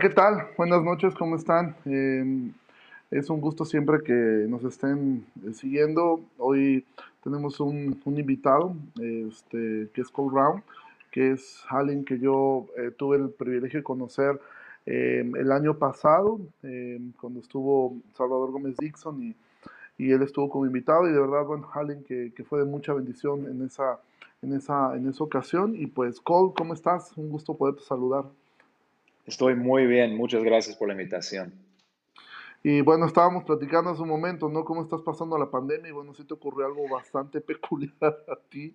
¿qué tal? Buenas noches, ¿cómo están? Eh, es un gusto siempre que nos estén eh, siguiendo. Hoy tenemos un, un invitado, este, que es Cole Brown, que es alguien que yo eh, tuve el privilegio de conocer eh, el año pasado, eh, cuando estuvo Salvador Gómez Dixon y, y, él estuvo como invitado y de verdad, bueno, alguien que, que, fue de mucha bendición en esa, en, esa, en esa ocasión. Y pues, Cole, ¿cómo estás? Un gusto poderte saludar. Estoy muy bien, muchas gracias por la invitación. Y bueno, estábamos platicando hace un momento, ¿no? ¿Cómo estás pasando la pandemia? Y bueno, sí te ocurrió algo bastante peculiar a ti.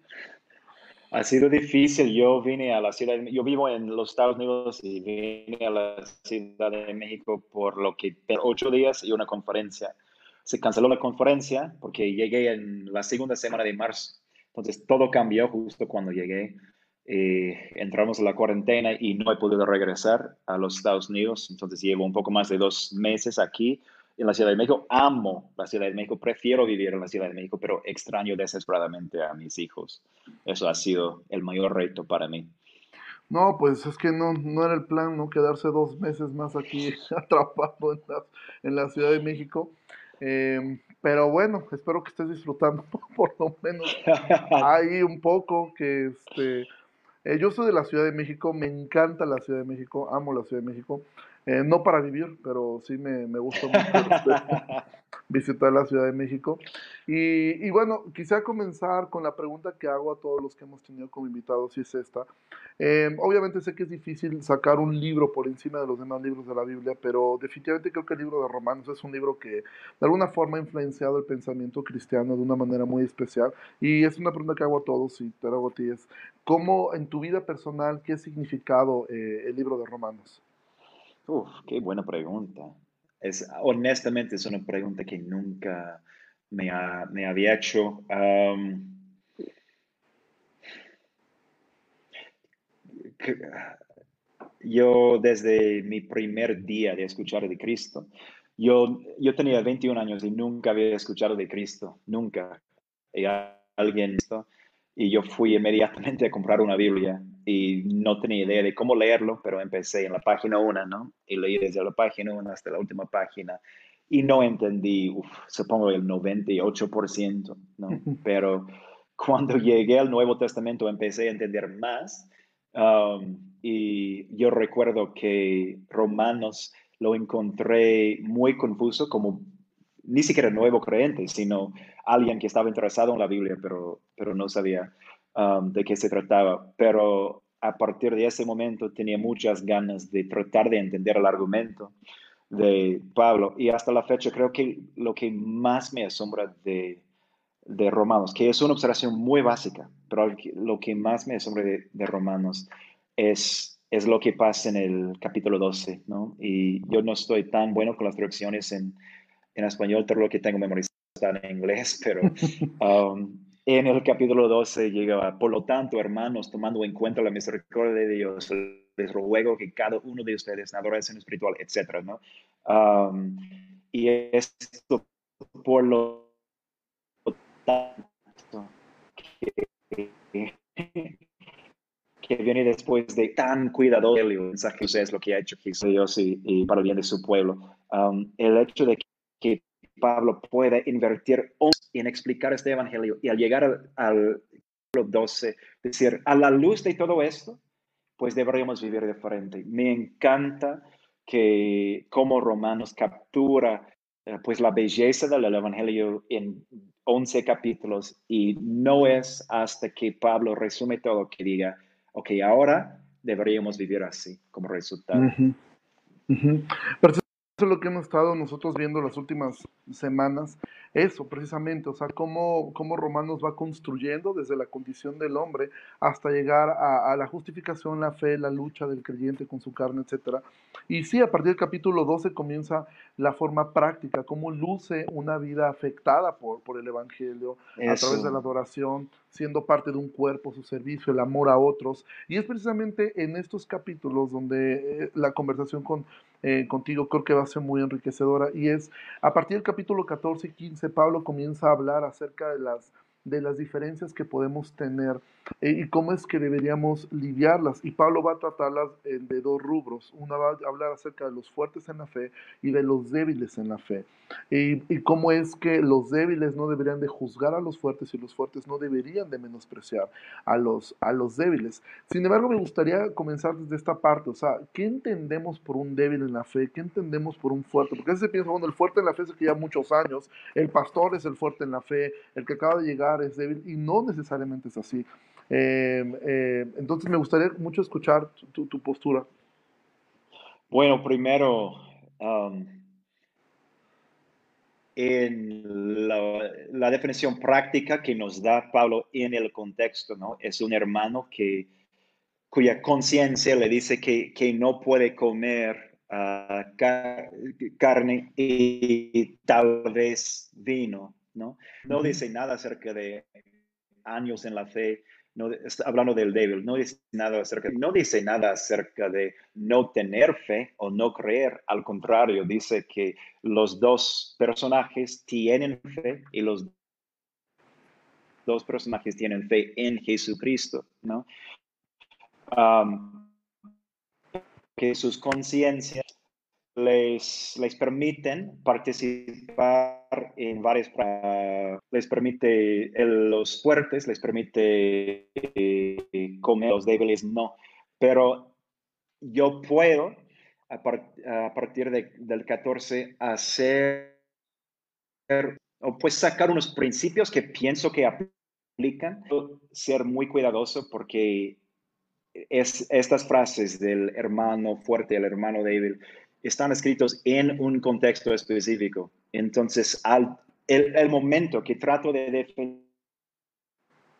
Ha sido difícil. Yo vine a la ciudad, yo vivo en los Estados Unidos y vine a la Ciudad de México por lo que ocho días y una conferencia. Se canceló la conferencia porque llegué en la segunda semana de marzo. Entonces todo cambió justo cuando llegué. Eh, entramos en la cuarentena y no he podido regresar a los Estados Unidos. Entonces llevo un poco más de dos meses aquí en la Ciudad de México. Amo la Ciudad de México, prefiero vivir en la Ciudad de México, pero extraño desesperadamente a mis hijos. Eso ha sido el mayor reto para mí. No, pues es que no, no era el plan, ¿no? Quedarse dos meses más aquí atrapado en la, en la Ciudad de México. Eh, pero bueno, espero que estés disfrutando por lo menos ahí un poco, que este, eh, yo soy de la Ciudad de México, me encanta la Ciudad de México, amo la Ciudad de México. Eh, no para vivir, pero sí me, me gusta mucho este, visitar la Ciudad de México. Y, y, bueno, quisiera comenzar con la pregunta que hago a todos los que hemos tenido como invitados, y es esta. Eh, obviamente sé que es difícil sacar un libro por encima de los demás libros de la Biblia, pero definitivamente creo que el libro de Romanos es un libro que de alguna forma ha influenciado el pensamiento cristiano de una manera muy especial. Y es una pregunta que hago a todos y te hago a ti, es, ¿cómo en tu vida personal, qué ha significado eh, el libro de Romanos? Uf, qué buena pregunta. Es, honestamente, es una pregunta que nunca me, ha, me había hecho. Yo desde mi primer día de escuchar de Cristo, yo, yo tenía 21 años y nunca había escuchado de Cristo, nunca. Y alguien, y yo fui inmediatamente a comprar una Biblia y no tenía idea de cómo leerlo, pero empecé en la página 1, ¿no? Y leí desde la página 1 hasta la última página y no entendí, uf, supongo el 98%, ¿no? Pero cuando llegué al Nuevo Testamento empecé a entender más um, y yo recuerdo que Romanos lo encontré muy confuso como ni siquiera nuevo creyente, sino alguien que estaba interesado en la Biblia, pero, pero no sabía um, de qué se trataba. Pero a partir de ese momento tenía muchas ganas de tratar de entender el argumento de Pablo. Y hasta la fecha creo que lo que más me asombra de, de Romanos, que es una observación muy básica, pero lo que más me asombra de, de Romanos es, es lo que pasa en el capítulo 12, ¿no? Y yo no estoy tan bueno con las traducciones en, en español, todo lo que tengo memorizado está en inglés, pero um, en el capítulo 12 llega, por lo tanto, hermanos, tomando en cuenta la misericordia de Dios, les ruego que cada uno de ustedes en adoración espiritual, etcétera, ¿no? Um, y esto por lo tanto que, que viene después de tan cuidadoso el mensaje es lo que ha hecho Jesús y, y, para el bien de su pueblo. Um, el hecho de que Pablo pueda invertir en explicar este evangelio y al llegar al, al 12, decir, a la luz de todo esto, pues deberíamos vivir diferente. Me encanta que como Romanos captura eh, pues la belleza del evangelio en 11 capítulos y no es hasta que Pablo resume todo que diga, ok, ahora deberíamos vivir así como resultado. Uh -huh. Uh -huh. Eso es lo que hemos estado nosotros viendo las últimas semanas, eso precisamente, o sea, cómo, cómo Romanos va construyendo desde la condición del hombre hasta llegar a, a, la justificación, la fe, la lucha del creyente con su carne, etc. Y sí, a partir del capítulo 12 comienza la forma práctica, cómo luce una vida afectada por, por el Evangelio eso. a través de la adoración, siendo parte de un cuerpo, su servicio, el amor a otros. Y es precisamente en estos capítulos donde eh, la conversación con eh, contigo creo que va a ser muy enriquecedora y es a partir del capítulo 14 y 15 Pablo comienza a hablar acerca de las de las diferencias que podemos tener eh, y cómo es que deberíamos lidiarlas. Y Pablo va a tratarlas eh, de dos rubros. Una va a hablar acerca de los fuertes en la fe y de los débiles en la fe. Y, y, cómo es que los débiles no deberían de juzgar a los fuertes y los fuertes no deberían de menospreciar a los, a los débiles. Sin embargo, me gustaría comenzar desde esta parte. O sea, ¿qué entendemos por un débil en la fe? ¿Qué entendemos por un fuerte? Porque a veces se piensa, bueno, el fuerte en la fe es el que lleva muchos años, el pastor es el fuerte en la fe, el que acaba de llegar es débil, y no necesariamente es así. Eh, eh, entonces me gustaría mucho escuchar tu, tu postura. Bueno, primero, um, en la, definición práctica que nos da Pablo en el contexto, ¿no? Es un hermano que, cuya conciencia le dice que, que, no puede comer uh, carne y tal vez vino, ¿no? No dice nada acerca de años en la fe, no, está hablando del débil, no dice nada acerca, no dice nada acerca de no tener fe o no creer, al contrario, dice que los dos personajes tienen fe y los dos personajes tienen fe en Jesucristo, ¿no? Um, que sus conciencias les, les permiten participar en varias, les permite los fuertes, les permite eh, comer, los débiles no. Pero yo puedo, a, partir del 14, hacer, o pues sacar unos principios que pienso que aplican, ser muy cuidadoso porque es, estas frases del hermano fuerte, el hermano débil, están escritos en un contexto específico. Entonces, al el, momento que trato de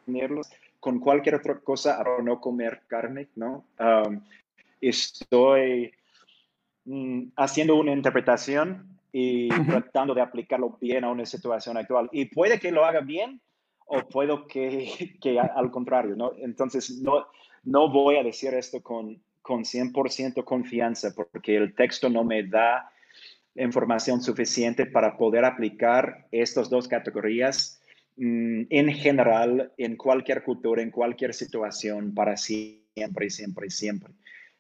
definirlos con cualquier otra cosa, no comer carne, ¿no? Um, estoy mm, haciendo una interpretación y tratando de aplicarlo bien a una situación actual. Y puede que lo haga bien o puedo que, que al contrario, ¿no? Entonces, no, no voy a decir esto con con 100% confianza porque el texto no me da información suficiente para poder aplicar estas dos categorías mm, en general, en cualquier cultura, en cualquier situación, para siempre, siempre, siempre.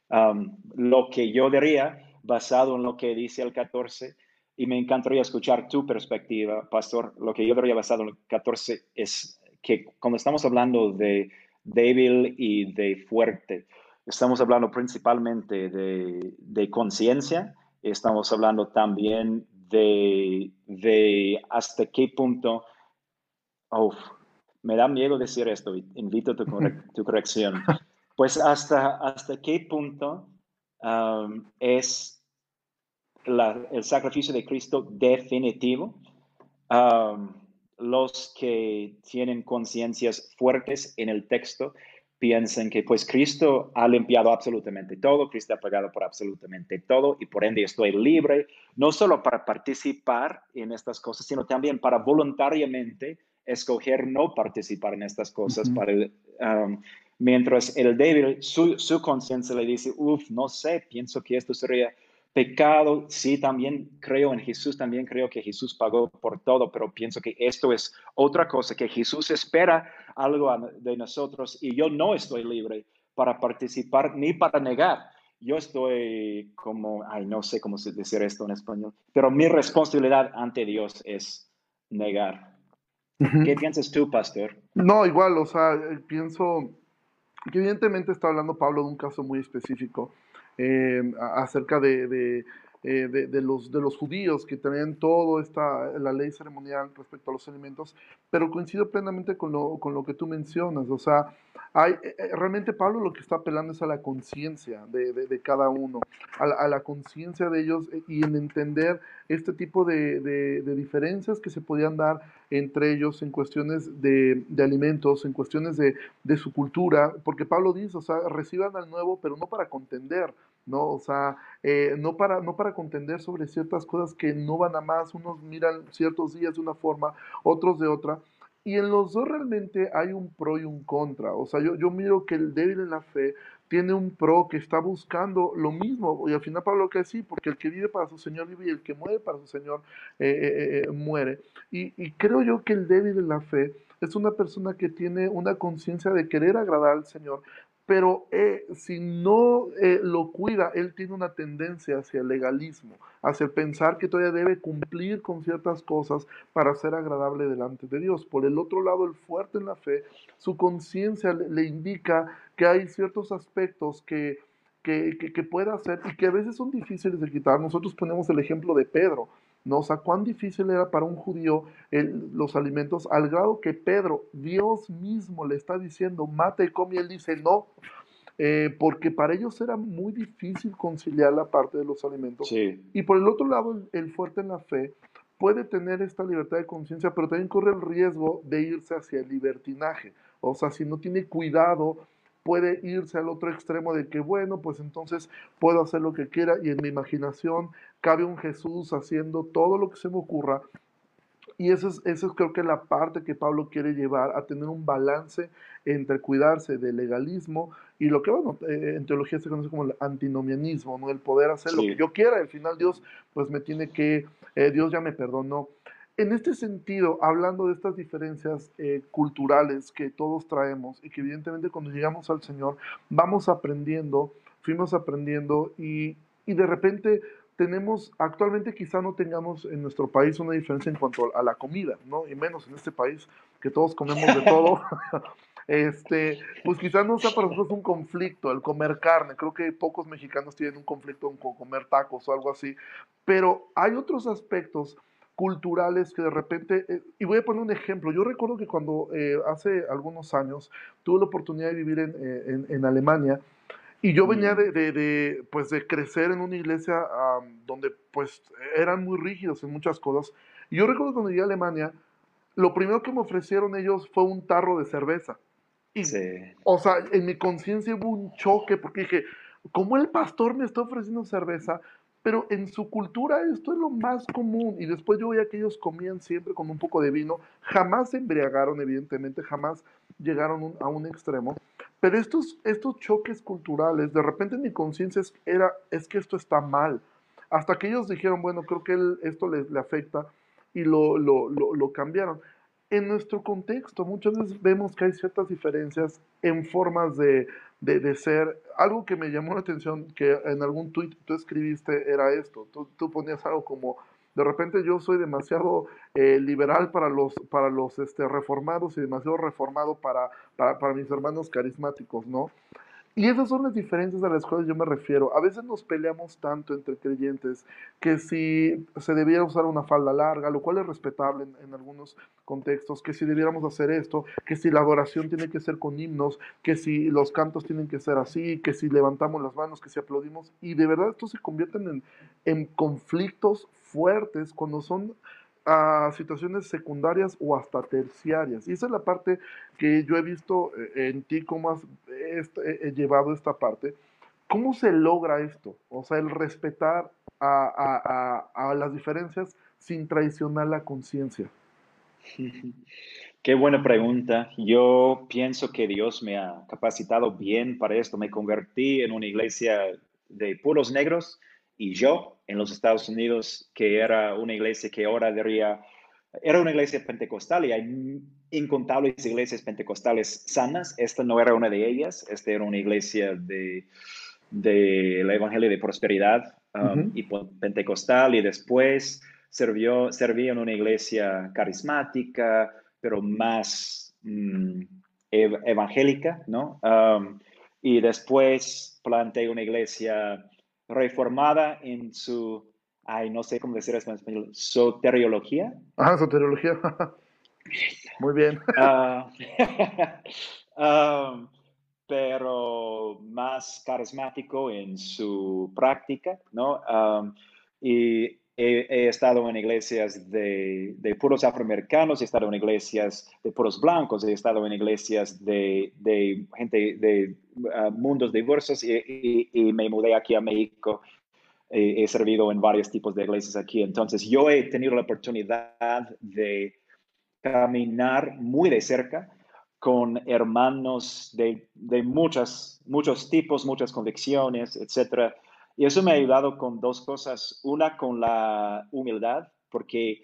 Um, lo que yo diría, basado en lo que dice el 14, y me encantaría escuchar tu perspectiva, Pastor, lo que yo diría basado en el 14 es que cuando estamos hablando de débil y de fuerte, Estamos hablando principalmente de, conciencia, estamos hablando también de, de hasta qué punto, me da miedo decir esto, invito tu, tu corrección, pues hasta, hasta qué punto um, es el sacrificio de Cristo definitivo. Um, los que tienen conciencias fuertes en el texto piensen que pues Cristo ha limpiado absolutamente todo, Cristo ha pagado por absolutamente todo y por ende estoy libre, no solo para participar en estas cosas, sino también para voluntariamente escoger no participar en estas cosas, para um, mientras el débil, su, su conciencia le dice, uff, no sé, pienso que esto sería pecado, sí, también creo en Jesús, también creo que Jesús pagó por todo, pero pienso que esto es otra cosa, que Jesús espera algo de nosotros y yo no estoy libre para participar ni para negar. Yo estoy como, ay, no sé cómo decir esto en español, pero mi responsabilidad ante Dios es negar. ¿Qué piensas tú, pastor? No, igual, o sea, pienso que evidentemente está hablando Pablo de un caso muy específico eh, acerca de, eh, de, de, los, de los judíos que tenían toda esta, la ley ceremonial respecto a los alimentos, pero coincido plenamente con lo, con lo que tú mencionas, o sea, hay, eh, eh, realmente Pablo lo que está apelando es a la conciencia de, de, cada uno, a la, conciencia de ellos y en entender este tipo de, diferencias que se podían dar entre ellos en cuestiones de, alimentos, en cuestiones de, su cultura, porque Pablo dice, o sea, reciban al nuevo, pero no para contender, ¿no? O sea, eh, no, para, no para contender sobre ciertas cosas que no van a más, unos miran ciertos días de una forma, otros de otra. Y en los dos realmente hay un pro y un contra. O sea, yo, yo miro que el débil en la fe tiene un pro que está buscando lo mismo. Y al final Pablo que sí, porque el que vive para su Señor vive y el que muere para su Señor eh, eh, muere. Y, y, creo yo que el débil en la fe es una persona que tiene una conciencia de querer agradar al Señor, pero eh, si no eh, lo cuida, él tiene una tendencia hacia el legalismo, hacia pensar que todavía debe cumplir con ciertas cosas para ser agradable delante de Dios. Por el otro lado, el fuerte en la fe, su conciencia le, indica que hay ciertos aspectos que, que, que, que puede hacer y que a veces son difíciles de quitar. Nosotros ponemos el ejemplo de Pedro. ¿No? O sea, cuán difícil era para un judío los alimentos, al grado que Pedro, Dios mismo le está diciendo, mata y come, y él dice, no, eh, porque para ellos era muy difícil conciliar la parte de los alimentos. Y por el otro lado, el, fuerte en la fe puede tener esta libertad de conciencia, pero también corre el riesgo de irse hacia el libertinaje. O sea, si no tiene cuidado, puede irse al otro extremo de que, bueno, pues entonces puedo hacer lo que quiera y en mi imaginación cabe un Jesús haciendo todo lo que se me ocurra. Y eso es, eso es creo que la parte que Pablo quiere llevar a tener un balance entre cuidarse del legalismo y lo que, bueno, eh, en teología se conoce como el antinomianismo, ¿no? El poder hacer lo que yo quiera. Al final Dios, pues me tiene que, eh, Dios ya me perdonó. En este sentido, hablando de estas diferencias eh, culturales que todos traemos y que evidentemente cuando llegamos al Señor vamos aprendiendo, fuimos aprendiendo y, y de repente tenemos, actualmente quizá no tengamos en nuestro país una diferencia en cuanto a la comida, ¿no? Y menos en este país que todos comemos de todo. este, pues quizá no sea para nosotros un conflicto el comer carne. Creo que pocos mexicanos tienen un conflicto con comer tacos o algo así. Pero hay otros aspectos culturales que de repente, eh, y voy a poner un ejemplo, yo recuerdo que cuando eh, hace algunos años tuve la oportunidad de vivir en, eh, en, en Alemania, y yo venía de, de, pues de crecer en una iglesia donde pues eran muy rígidos en muchas cosas. Y yo recuerdo cuando llegué a Alemania, lo primero que me ofrecieron ellos fue un tarro de cerveza. Y, O sea, en mi conciencia hubo un choque porque dije, ¿cómo el pastor me está ofreciendo cerveza? Pero en su cultura esto es lo más común. Y después yo veía que ellos comían siempre con un poco de vino. Jamás se embriagaron, evidentemente, jamás llegaron a un extremo. Pero estos, estos choques culturales, de repente en mi conciencia es, era, es que esto está mal. Hasta que ellos dijeron, bueno, creo que esto le, le, afecta y lo, lo, lo, cambiaron. En nuestro contexto muchas veces vemos que hay ciertas diferencias en formas de, de, de, ser. Algo que me llamó la atención, que en algún tuit tú escribiste, era esto. Tú, tú ponías algo como de repente yo soy demasiado eh, liberal para los, para los este, reformados y demasiado reformado para, para, para, mis hermanos carismáticos, ¿no? Y esas son las diferencias a las cuales yo me refiero. A veces nos peleamos tanto entre creyentes que si se debiera usar una falda larga, lo cual es respetable en, algunos contextos, que si debiéramos hacer esto, que si la adoración tiene que ser con himnos, que si los cantos tienen que ser así, que si levantamos las manos, que si aplaudimos. Y de verdad esto se convierten en, en conflictos fuertes cuando son a situaciones secundarias o hasta terciarias. Y esa es la parte que yo he visto eh, en ti, cómo has este, llevado esta parte. ¿Cómo se logra esto? O sea, el respetar a, a, a las diferencias sin traicionar la conciencia. Qué buena pregunta. Yo pienso que Dios me ha capacitado bien para esto. Me convertí en una iglesia de puros negros y yo en los Estados Unidos, que era una iglesia que ahora diría, era una iglesia pentecostal y hay incontables iglesias pentecostales sanas. Esta no era una de ellas, esta era una iglesia de del Evangelio de Prosperidad um, y pentecostal y después sirvió, servía en una iglesia carismática, pero más mm, evangélica, ¿no? Um, y después planté una iglesia reformada en su, ay, no sé cómo decir esto en español, soteriología. Ah, soteriología. Muy bien. Uh, um, pero más carismático en su práctica, ¿no? Um, y he, estado en iglesias de, de, puros afroamericanos, he estado en iglesias de puros blancos, he estado en iglesias de, gente de uh, mundos diversos y, y, me mudé aquí a México. he servido en varios tipos de iglesias aquí. Entonces, yo he tenido la oportunidad de caminar muy de cerca con hermanos de, de muchas, muchos tipos, muchas convicciones, etcétera y eso me ha ayudado con dos cosas. Una, con la humildad, porque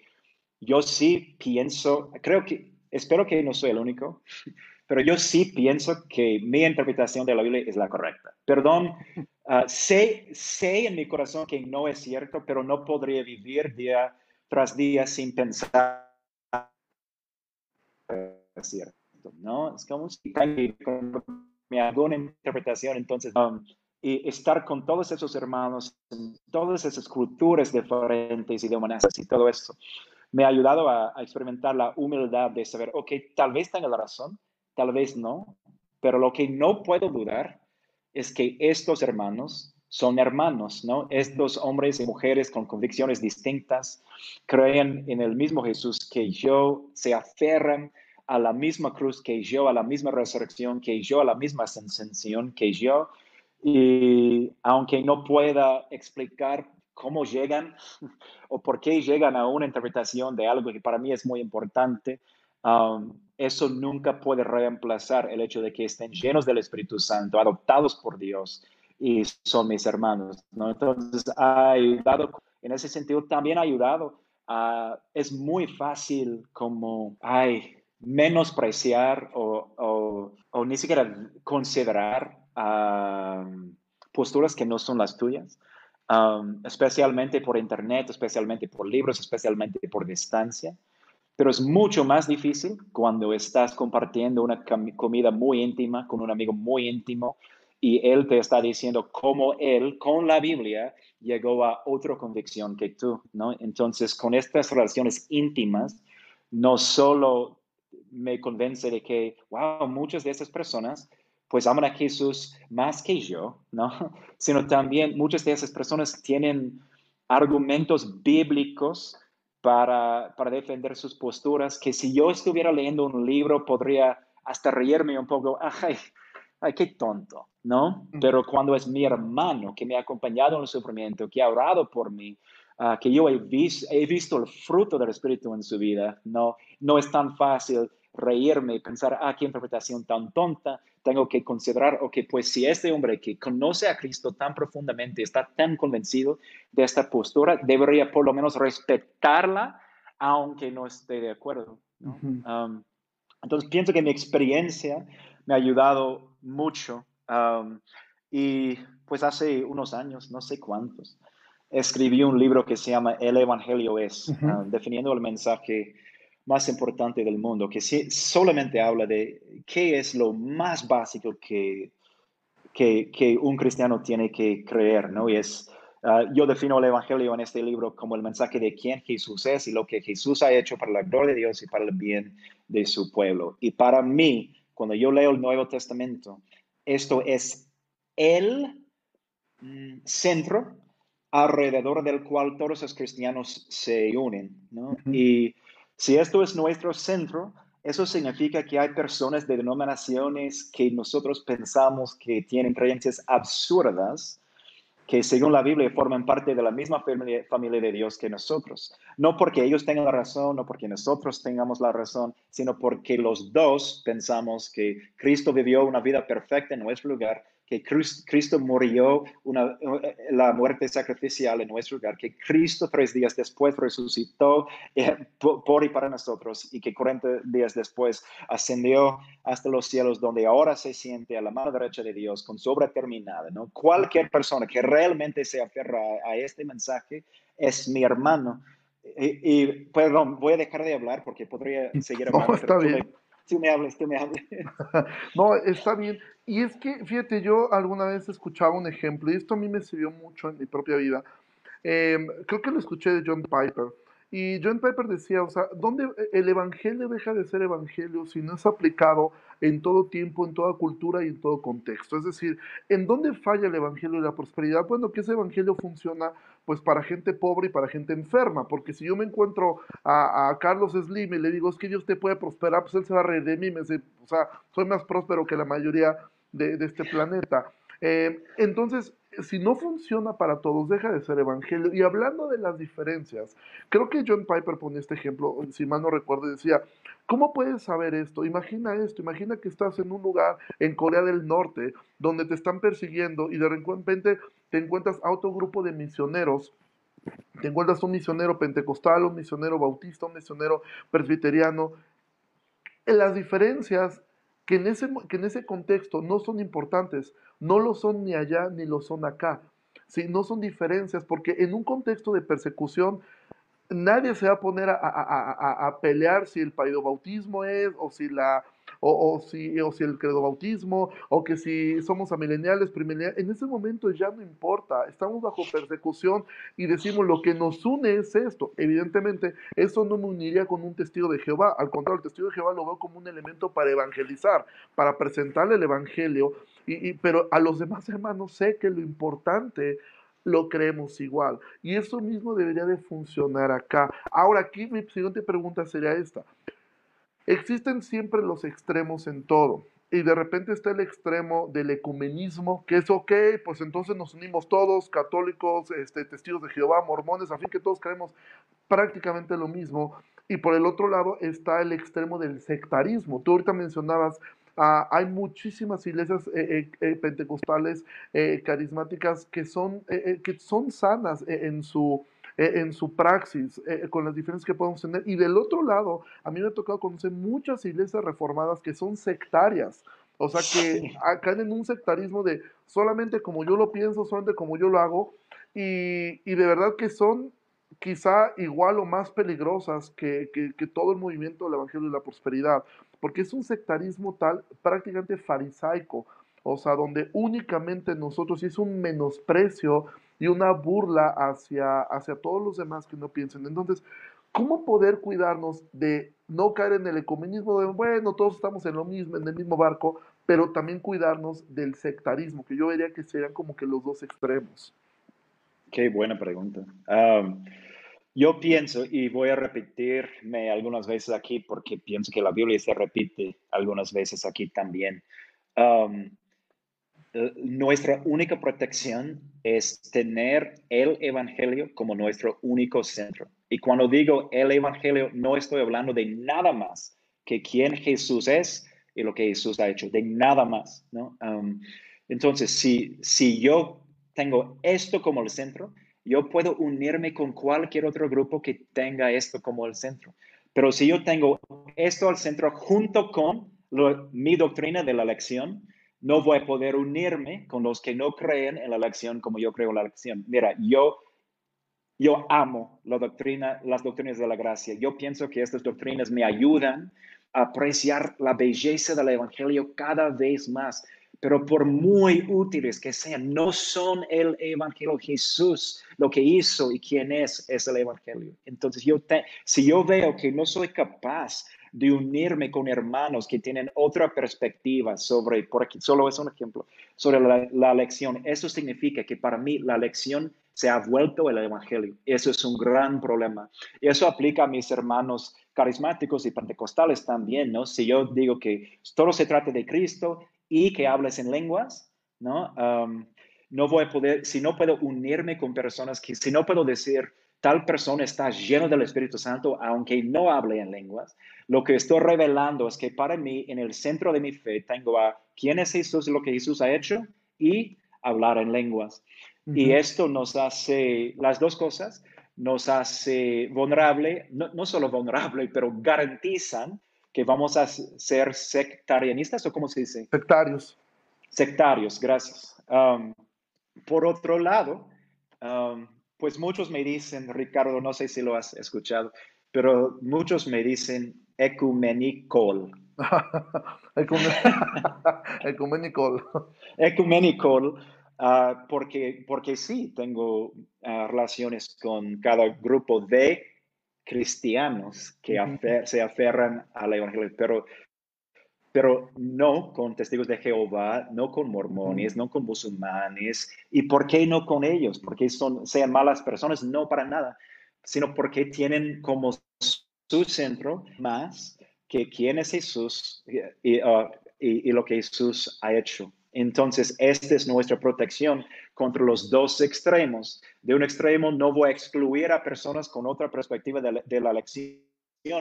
yo sí pienso, creo que espero que no soy el único, pero yo sí pienso que mi interpretación de la Biblia es la correcta. Perdón, ah, sé, sé en mi corazón que no es cierto, pero no podría vivir día tras día sin pensar es cierto, ¿no? Es como si me hago una interpretación, entonces, um, y estar con todos esos hermanos, todas esas culturas diferentes y de humanidades y todo eso, me ha ayudado a, experimentar la humildad de saber, ok, tal vez tenga la razón, tal vez no, pero lo que no puedo dudar es que estos hermanos son hermanos, ¿no? Estos hombres y mujeres con convicciones distintas creen en el mismo Jesús que yo, se aferran a la misma cruz que yo, a la misma resurrección que yo, a la misma ascensión que yo. Y aunque no pueda explicar cómo llegan o por qué llegan a una interpretación de algo que para mí es muy importante, eso nunca puede reemplazar el hecho de que estén llenos del Espíritu Santo, adoptados por Dios y son mis hermanos. ¿no? Entonces, ha ayudado, en ese sentido, también ha ayudado. es muy fácil como, ay, menospreciar o, o, ni siquiera considerar posturas que no son las tuyas, especialmente por internet, especialmente por libros, especialmente por distancia. Pero es mucho más difícil cuando estás compartiendo una comida muy íntima con un amigo muy íntimo y él te está diciendo cómo él, con la Biblia, llegó a otra convicción que tú, ¿no? Entonces, con estas relaciones íntimas, no solo me convence de que, wow, muchas de esas personas pues aman a Jesús más que yo, ¿no? Sino también muchas de esas personas tienen argumentos bíblicos para, para defender sus posturas, que si yo estuviera leyendo un libro podría hasta reírme un poco, ay, ay, qué tonto, ¿no? Pero cuando es mi hermano que me ha acompañado en el sufrimiento, que ha orado por mí, ah, que yo he, he visto el fruto del Espíritu en su vida, no, no es tan fácil reírme y pensar, ah, qué interpretación tan tonta, tengo que considerar, ok, pues si este hombre que conoce a Cristo tan profundamente, está tan convencido de esta postura, debería por lo menos respetarla, aunque no esté de acuerdo. Um, entonces, pienso que mi experiencia me ha ayudado mucho. Um, y pues hace unos años, no sé cuántos, escribí un libro que se llama El Evangelio es, uh, definiendo el mensaje más importante del mundo, que solamente habla de qué es lo más básico que, que, un cristiano tiene que creer, ¿no? Y es, ah, yo defino el Evangelio en este libro como el mensaje de quién Jesús es y lo que Jesús ha hecho para la gloria de Dios y para el bien de su pueblo. Y para mí, cuando yo leo el Nuevo Testamento, esto es el mm, centro alrededor del cual todos los cristianos se unen, ¿no? Y si esto es nuestro centro, eso significa que hay personas de denominaciones que nosotros pensamos que tienen creencias absurdas, que según la Biblia forman parte de la misma familia, de Dios que nosotros. No porque ellos tengan la razón, no porque nosotros tengamos la razón, sino porque los dos pensamos que Cristo vivió una vida perfecta en nuestro lugar que Cristo murió una, la muerte sacrificial en nuestro lugar, que Cristo tres días después resucitó eh, por y para nosotros y que 40 días después ascendió hasta los cielos donde ahora se siente a la mano derecha de Dios con sobra terminada. ¿no? Cualquier persona que realmente se aferra a, este mensaje es mi hermano. Y, perdón, voy a dejar de hablar porque podría seguir hablando. está bien. Tú me hables, tú me hables. no, está bien. Y es que, fíjate, yo alguna vez escuchaba un ejemplo, y esto a mí me sirvió mucho en mi propia vida. Em, creo que lo escuché de John Piper. Y John Piper decía, o sea, ¿dónde el evangelio deja de ser evangelio si no es aplicado en todo tiempo, en toda cultura y en todo contexto? Es decir, ¿en dónde falla el evangelio y la prosperidad? Bueno, que ese evangelio funciona pues para gente pobre y para gente enferma, porque si yo me encuentro a, Carlos Slim y le digo, es que Dios te puede prosperar, pues él se va a reír de mí, me dice, o sea, soy más próspero que la mayoría de, este planeta. Eh, entonces, si no funciona para todos, deja de ser evangelio. Y hablando de las diferencias, creo que John Piper ponía este ejemplo, si mal no recuerdo, decía, ¿cómo puedes saber esto? Imagina esto, imagina que estás en un lugar en Corea del Norte donde te están persiguiendo y de repente te encuentras a otro grupo de misioneros te encuentras un misionero pentecostal, un misionero bautista, un misionero presbiteriano, las diferencias que en, ese, que en ese contexto no son importantes, no lo son ni allá ni lo son acá. ¿sí? No son diferencias, porque en un contexto de persecución nadie se va a poner a, a, a, pelear si el bautismo es o si la o, o, si, o si el credo bautismo, o que si somos amileniales, primileniales, en ese momento ya no importa, estamos bajo persecución y decimos lo que nos une es esto. Evidentemente, eso no me uniría con un testigo de Jehová, al contrario, el testigo de Jehová lo veo como un elemento para evangelizar, para presentarle el evangelio, y, pero a los demás hermanos sé que lo importante lo creemos igual. Y eso mismo debería de funcionar acá. Ahora, aquí mi siguiente pregunta sería esta. Existen siempre los extremos en todo. Y de repente está el extremo del ecumenismo, que es ok, pues entonces nos unimos todos, católicos, este, testigos de Jehová, mormones, a fin que todos creemos prácticamente lo mismo. Y por el otro lado está el extremo del sectarismo. Tú ahorita mencionabas Ah, hay muchísimas iglesias eh, eh, eh, pentecostales carismáticas que son, que son sanas en su, en su praxis, con las diferencias que podemos tener. Y del otro lado, a mí me ha tocado conocer muchas iglesias reformadas que son sectarias. O sea, que caen en un sectarismo de solamente como yo lo pienso, solamente como yo lo hago. Y, y de verdad que son quizá igual o más peligrosas que, que, todo el movimiento del Evangelio y la prosperidad, porque es un sectarismo tal prácticamente farisaico, o sea, donde únicamente nosotros, y es un menosprecio y una burla hacia, hacia todos los demás que no piensen. Entonces, ¿cómo poder cuidarnos de no caer en el ecumenismo de, bueno, todos estamos en lo mismo, en el mismo barco, pero también cuidarnos del sectarismo, que yo vería que serían como que los dos extremos? Qué buena pregunta. yo pienso, y voy a repetirme algunas veces aquí porque pienso que la Biblia se repite algunas veces aquí también. Nuestra única protección es tener el Evangelio como nuestro único centro. Y cuando digo el Evangelio, no estoy hablando de nada más que quién Jesús es y lo que Jesús ha hecho, de nada más. ¿no? entonces, si, si yo tengo esto como el centro, yo puedo unirme con cualquier otro grupo que tenga esto como el centro. Pero si yo tengo esto al centro junto con mi doctrina de la elección, no voy a poder unirme con los que no creen en la elección como yo creo en la elección. Mira, yo, yo amo la doctrina, las doctrinas de la gracia. Yo pienso que estas doctrinas me ayudan a apreciar la belleza del Evangelio cada vez más pero por muy útiles que sean, no son el Evangelio. Jesús lo que hizo y quién es, es el Evangelio. Entonces, yo si yo veo que no soy capaz de unirme con hermanos que tienen otra perspectiva sobre, por aquí solo es un ejemplo, sobre la, la lección, eso significa que para mí la lección se ha vuelto el Evangelio. Eso es un gran problema. Y eso aplica a mis hermanos carismáticos y pentecostales también, ¿no? Si yo digo que todo se trata de Cristo y que hables en lenguas, ¿no? no voy a poder, si no puedo unirme con personas que, si no puedo decir, tal persona está lleno del Espíritu Santo, aunque no hable en lenguas, lo que estoy revelando es que para mí, en el centro de mi fe, tengo a quién es Jesús, lo que Jesús ha hecho y hablar en lenguas. Y esto nos hace, las dos cosas, nos hace vulnerable, no, no solo vulnerable, pero garantizan que vamos a ser sectarianistas o cómo se dice? Sectarios. Sectarios, gracias. Um, por otro lado, um, pues muchos me dicen, Ricardo, no sé si lo has escuchado, pero muchos me dicen ecumenicol. ecumenicol. ecumenicol, uh, porque, porque sí, tengo uh, relaciones con cada grupo de cristianos que se aferran al Evangelio, pero, pero no con testigos de Jehová, no con mormones, no con musulmanes. ¿Y por qué no con ellos? Porque son, sean malas personas, no para nada, sino porque tienen como su centro más que quién es Jesús y, uh, y lo que Jesús ha hecho. Entonces, esta es nuestra protección contra los dos extremos. De un extremo no voy a excluir a personas con otra perspectiva de la, lección,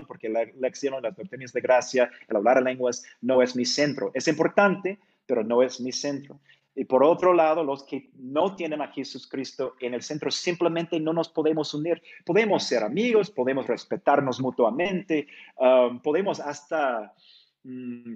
porque la lección, las doctrinas de gracia, el hablar en lenguas, no es mi centro. Es importante, pero no es mi centro. Y por otro lado, los que no tienen a Jesús Cristo en el centro simplemente no nos podemos unir. Podemos ser amigos, podemos respetarnos mutuamente, um, podemos hasta mm,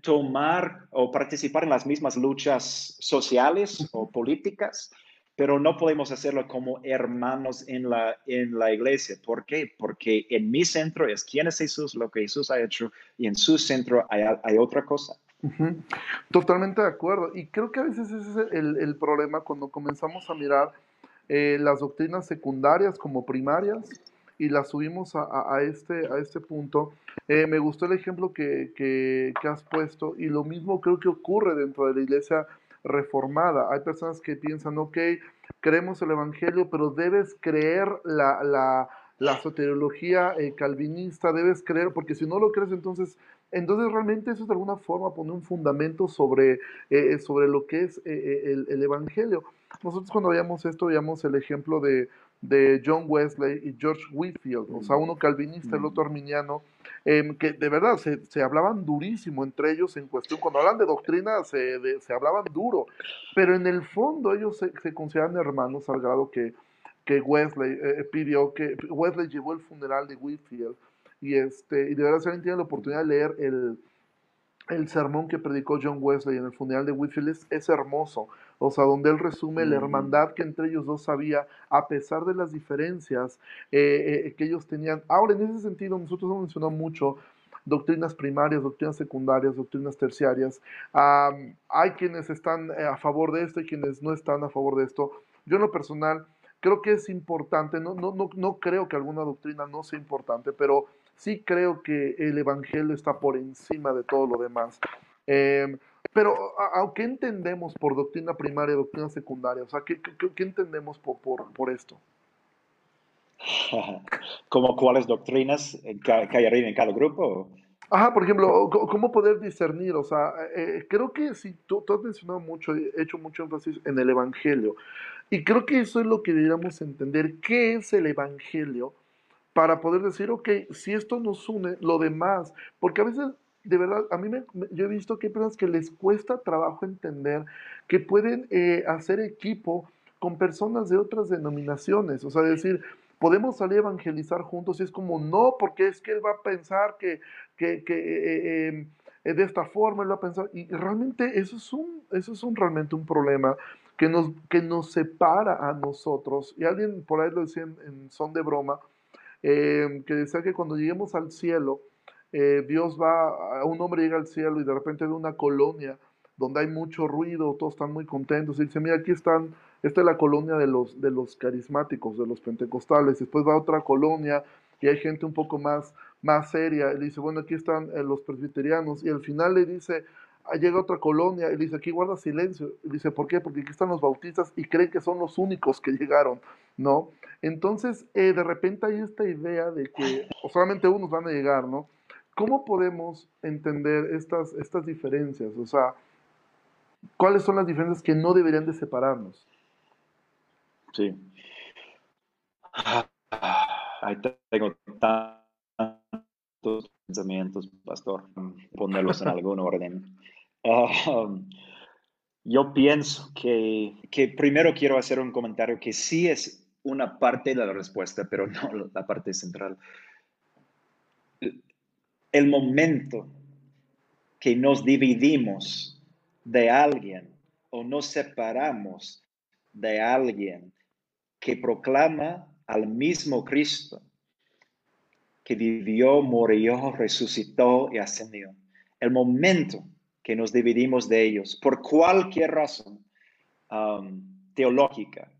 tomar o participar en las mismas luchas sociales o políticas, pero no podemos hacerlo como hermanos en la, en la iglesia. ¿Por qué? Porque en mi centro es quién es Jesús, lo que Jesús ha hecho, y en su centro hay, hay otra cosa. Totalmente de acuerdo. Y creo que a veces ese es el, el problema cuando comenzamos a mirar eh, las doctrinas secundarias como primarias y las subimos a, a, este, a este punto. Eh, me gustó el ejemplo que, que, que, has puesto y lo mismo creo que ocurre dentro de la iglesia reformada. Hay personas que piensan, ok, creemos el Evangelio, pero debes creer la, la, la soteriología eh, calvinista, debes creer, porque si no lo crees, entonces entonces realmente eso es de alguna forma poner un fundamento sobre, eh, eh, sobre lo que es eh, el, Evangelio. Nosotros cuando veíamos esto veíamos el ejemplo de, de, John Wesley y George Whitfield, o sea, uno calvinista, el otro arminiano, em, que de verdad se, se, hablaban durísimo entre ellos en cuestión, cuando hablan de doctrina se, se hablaban duro, pero en el fondo ellos se, se consideran hermanos al grado que, que Wesley pidió, que Wesley llevó el funeral de Whitfield y, este, y de verdad, si alguien tiene la oportunidad de leer el, el sermón que predicó John Wesley en el funeral de Whitfield, es, es hermoso. O sea, donde él resume la hermandad que entre ellos dos había, a pesar de las diferencias eh, eh, que ellos tenían. Ahora, en ese sentido, nosotros hemos mencionado mucho doctrinas primarias, doctrinas secundarias, doctrinas terciarias. hay quienes están eh, a favor de esto y quienes no están a favor de esto. Yo en lo personal creo que es importante, no, no, no, no creo que alguna doctrina no sea importante, pero sí creo que el Evangelio está por encima de todo lo demás. Em, pero, ¿qué entendemos por doctrina primaria doctrina secundaria? O sea, ¿qué, qué, entendemos por, por, por, esto? ¿Como cuáles doctrinas que hay arriba en cada grupo? Ajá, por ejemplo, ¿cómo poder discernir? O sea, eh, creo que si tú, tú, has mencionado mucho, he hecho mucho énfasis en el Evangelio. Y creo que eso es lo que deberíamos entender. ¿Qué es el Evangelio? Para poder decir, ok, si esto nos une, lo demás, porque a veces, de verdad, a mí me, yo he visto que hay personas que les cuesta trabajo entender que pueden eh, hacer equipo con personas de otras denominaciones, o sea, decir, podemos salir a evangelizar juntos y es como, no, porque es que él va a pensar que, que, que eh, em, eh, de esta forma, él va a pensar, y realmente eso es un, eso es un realmente un problema que nos, que nos separa a nosotros, y alguien por ahí lo decía en son de broma, Em, que decía que cuando lleguemos al cielo, eh, Dios va, un hombre llega al cielo y de repente ve una colonia donde hay mucho ruido, todos están muy contentos, y dice, mira, aquí están, esta es la colonia de los, de los carismáticos, de los pentecostales, después va a otra colonia y hay gente un poco más, más seria, y dice, bueno, aquí están eh, los presbiterianos, y al final le dice, ah, llega otra colonia y dice, aquí guarda silencio. Y dice, ¿por qué? Porque aquí están los bautistas y creen que son los únicos que llegaron, ¿no? Entonces, eh, de repente hay esta idea de que solamente unos van a llegar, ¿no? ¿Cómo podemos entender estas, estas diferencias? O sea, ¿cuáles son las diferencias que no deberían de separarnos? Sí. Ahí tengo tantos pensamientos, pastor, ponerlos en algún orden. Um, yo pienso que, que primero quiero hacer un comentario que sí es una parte de la respuesta, pero no la parte central. El momento que nos dividimos de alguien o nos separamos de alguien que proclama al mismo Cristo, que vivió, murió, resucitó y ascendió. El momento que nos dividimos de ellos, por cualquier razón um, teológica,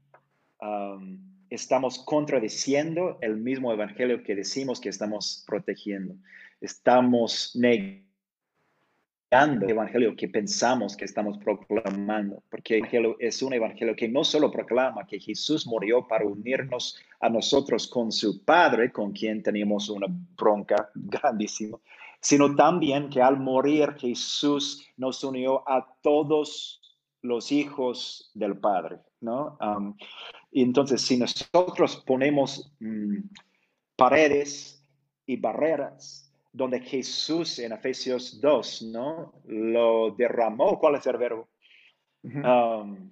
um, estamos contradiciendo el mismo evangelio que decimos que estamos protegiendo. Estamos negando el evangelio que pensamos que estamos proclamando, porque el evangelio es un evangelio que no solo proclama que Jesús murió para unirnos a nosotros con su Padre, con quien teníamos una bronca grandísima, sino también que al morir Jesús nos unió a todos los hijos del Padre, ¿no? Y entonces, si nosotros ponemos mm, paredes y barreras, donde Jesús en Efesios 2, ¿no? Lo derramó, ¿cuál es el verbo? um,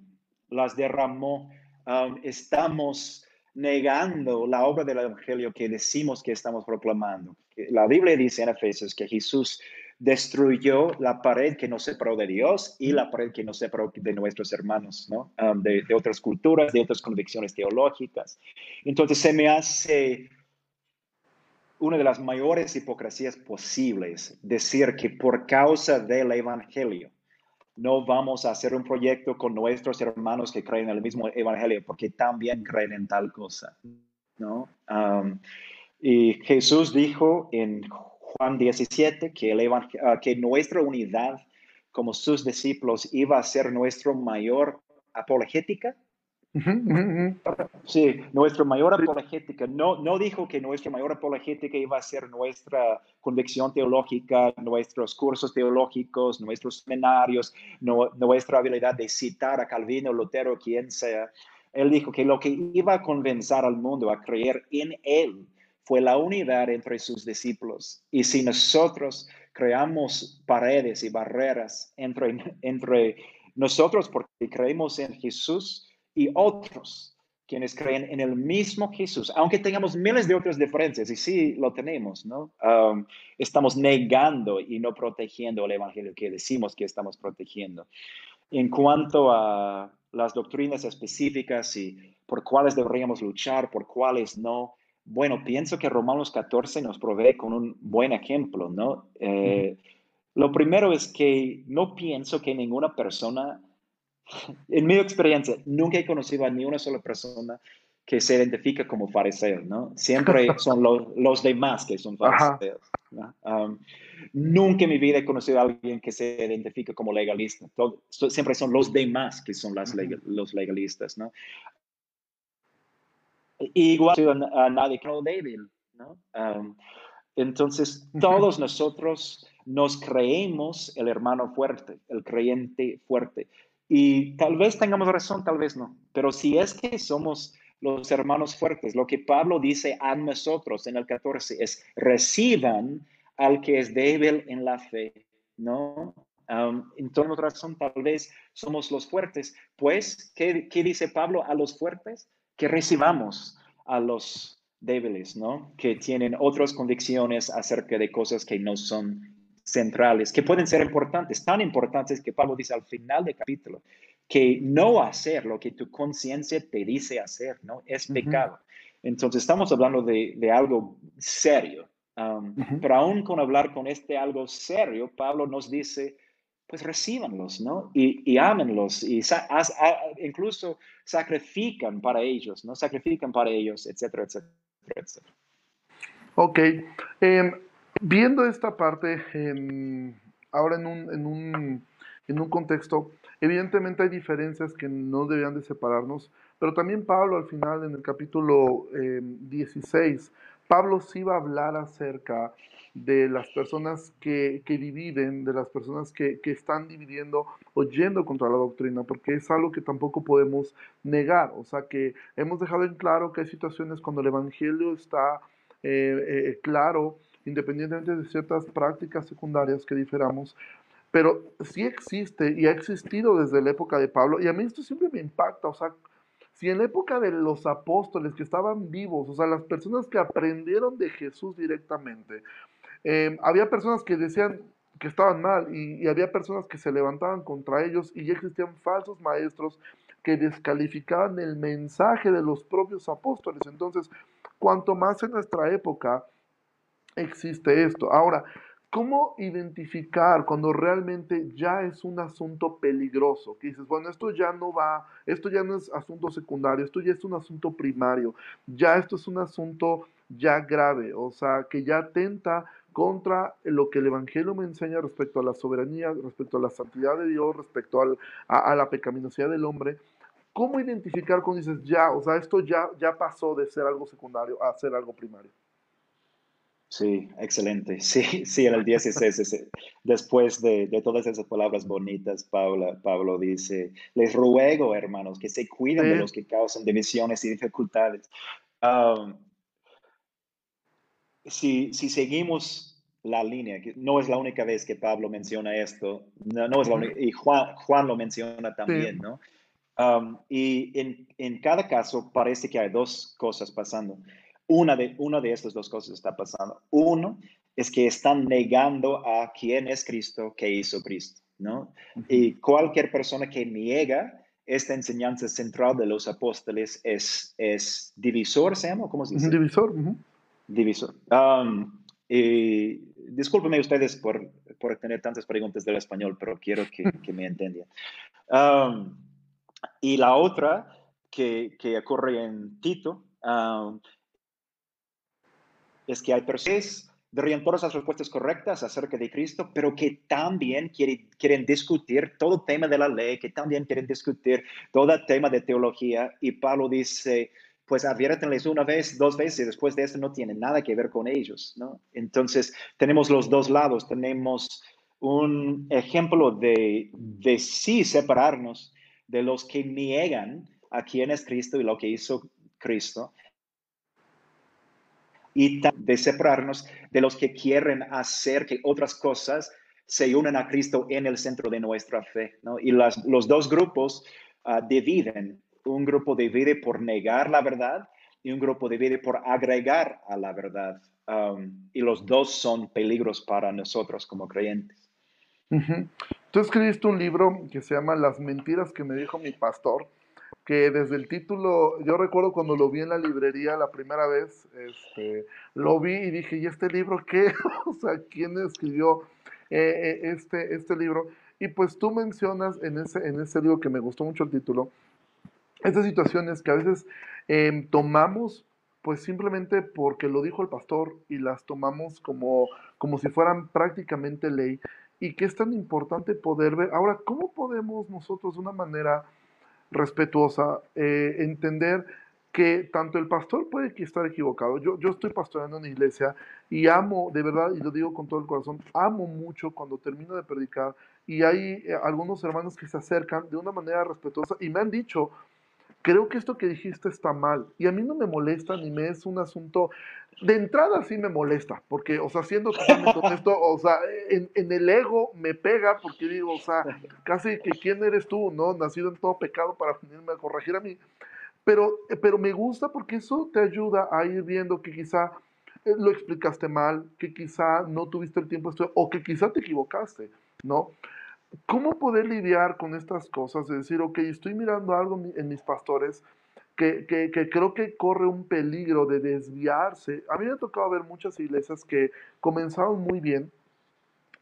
las derramó, um, estamos negando la obra del Evangelio que decimos que estamos proclamando. La Biblia dice en Efesios que Jesús destruyó la pared que nos separó de Dios y la pared que nos separó de nuestros hermanos, ¿no? De, otras culturas, de otras convicciones teológicas. Entonces se me hace una de las mayores hipocresías posibles decir que por causa del Evangelio no vamos a hacer un proyecto con nuestros hermanos que creen en el mismo Evangelio porque también creen en tal cosa, ¿no? Y Jesús dijo en Juan 17, que, el ah, que nuestra unidad como sus discípulos iba a ser nuestra mayor apologética. Sí, nuestra mayor apologética. No, no dijo que nuestra mayor apologética iba a ser nuestra convicción teológica, nuestros cursos teológicos, nuestros seminarios, nuestra habilidad de citar a Calvino, Lutero, quien sea. Él dijo que lo que iba a convencer al mundo a creer en él fue la unidad entre sus discípulos. Y si nosotros creamos paredes y barreras entre, entre nosotros porque creemos en Jesús y otros quienes creen en el mismo Jesús, aunque tengamos miles de otras diferencias, y sí lo tenemos, ¿no? Um, estamos negando y no protegiendo el Evangelio que decimos que estamos protegiendo. En cuanto a las doctrinas específicas y por cuáles deberíamos luchar, por cuáles no, bueno, pienso que Romanos 14 nos provee con un buen ejemplo, ¿no? Eh, lo primero es que no pienso que ninguna persona, en mi experiencia, nunca he conocido a ni una sola persona que se identifica como fariseo, ¿no? Siempre son los demás que son fariseos. Um, nunca en mi vida he conocido a alguien que se identifica como legalista. siempre son los demás que son las los legalistas, ¿no? Igual a nadie que no débil, ¿no? entonces, todos nosotros nos creemos el hermano fuerte, el creyente fuerte. Y tal vez tengamos razón, tal vez no. Pero si es que somos los hermanos fuertes, lo que Pablo dice a nosotros en el 14 es, reciban al que es débil en la fe, ¿no? Um, en toda razón, tal vez somos los fuertes. Pues, ¿qué, ¿qué dice Pablo a los fuertes? Que recibamos a los débiles, ¿no? Que tienen otras convicciones acerca de cosas que no son centrales, que pueden ser importantes, tan importantes que Pablo dice al final del capítulo, que no hacer lo que tu conciencia te dice hacer, ¿no? Es pecado. Entonces estamos hablando de, algo serio, um, pero aún con hablar con este algo serio, Pablo nos dice, pues recíbanlos, ¿no? Y, y ámenlos, y incluso sacrifican para ellos, ¿no? Sacrifican para ellos, etcétera, etcétera, etcétera. Ok. Em, viendo esta parte, ahora en un, en, un, en un contexto, evidentemente hay diferencias que no deberían de separarnos, pero también Pablo al final, en el capítulo 16, em, Pablo sí va a hablar acerca de las personas que, dividen, de las personas que, están dividiendo o yendo contra la doctrina, porque es algo que tampoco podemos negar. O sea que hemos dejado en claro que hay situaciones cuando el Evangelio está eh, eh, claro, independientemente de ciertas prácticas secundarias que diferamos, pero sí existe y ha existido desde la época de Pablo, y a mí esto siempre me impacta, o sea, si en la época de los apóstoles que estaban vivos, o sea, las personas que aprendieron de Jesús directamente, eh, había personas que decían que estaban mal y, había personas que se levantaban contra ellos y ya existían falsos maestros que descalificaban el mensaje de los propios apóstoles. Entonces, cuanto más en nuestra época existe esto. Ahora, ¿cómo identificar cuando realmente ya es un asunto peligroso? Que dices, bueno, esto ya no va, esto ya no es asunto secundario, esto ya es un asunto primario, ya esto es un asunto ya grave, o sea, que ya atenta contra lo que el Evangelio me enseña respecto a la soberanía, respecto a la santidad de Dios, respecto a, la pecaminosidad del hombre. ¿Cómo identificar cuando dices, ya, o sea, esto ya, ya pasó de ser algo secundario a ser algo primario? Sí, excelente. Sí, sí, en el 16, después de, todas esas palabras bonitas, Pablo, Pablo dice, les ruego, hermanos, que se cuiden de los que causan divisiones y dificultades. Um, si, si seguimos la línea, que no es la única vez que Pablo menciona esto, no, es la única, y Juan, Juan lo menciona también, ¿no? Um, y en, en, cada caso parece que hay dos cosas pasando. Una de, una de estas dos cosas está pasando. Uno es que están negando a quién es Cristo, qué hizo Cristo, ¿no? Y cualquier persona que niega esta enseñanza central de los apóstoles es, es divisor, ¿se llama? ¿Cómo se dice? Divisor. Divisor. Um, ustedes por, por, tener tantas preguntas del español, pero quiero que, que me entiendan. Um, y la otra que, que ocurre en Tito um, es que hay personas darían todas las respuestas correctas acerca de Cristo, pero que también quieren, quieren discutir todo tema de la ley, que también quieren discutir todo tema de teología. Y Pablo dice, pues adviértenles una vez, dos veces, después de eso no tiene nada que ver con ellos, ¿no? Entonces, tenemos los dos lados, tenemos un ejemplo de, de sí separarnos de los que niegan a quién es Cristo y lo que hizo Cristo, y de separarnos de los que quieren hacer que otras cosas se unan a Cristo en el centro de nuestra fe. ¿no? Y las, los dos grupos uh, dividen. Un grupo divide por negar la verdad y un grupo divide por agregar a la verdad. Um, y los dos son peligros para nosotros como creyentes. Tú escribiste un libro que se llama Las mentiras que me dijo mi pastor que desde el título, yo recuerdo cuando lo vi en la librería la primera vez, este, lo vi y dije, ¿y este libro qué? o sea, ¿quién escribió eh, eh, este, este libro? Y pues tú mencionas en ese, en ese libro que me gustó mucho el título, estas situaciones que a veces em, tomamos pues simplemente porque lo dijo el pastor y las tomamos como, como si fueran prácticamente ley y que es tan importante poder ver. Ahora, ¿cómo podemos nosotros de una manera respetuosa, eh, entender que tanto el pastor puede estar equivocado. Yo, yo estoy pastoreando en una iglesia y amo, de verdad, y lo digo con todo el corazón, amo mucho cuando termino de predicar y hay eh, algunos hermanos que se acercan de una manera respetuosa y me han dicho, creo que esto que dijiste está mal. Y a mí no me molesta ni me es un asunto, de entrada sí me molesta, porque, o sea, siendo totalmente honesto, o sea, en, el ego me pega porque digo, o sea, casi que quién eres tú, ¿no? Nacido en todo pecado para venirme a corregir a mí. Pero, pero me gusta porque eso te ayuda a ir viendo que quizá eh, lo explicaste mal, que quizá no tuviste el tiempo o que quizá te equivocaste, ¿no? ¿Cómo poder lidiar con estas cosas? De decir, ok, estoy mirando algo en mis pastores que, que, creo que corre un peligro de desviarse. A mí me ha tocado ver muchas iglesias que comenzaron muy bien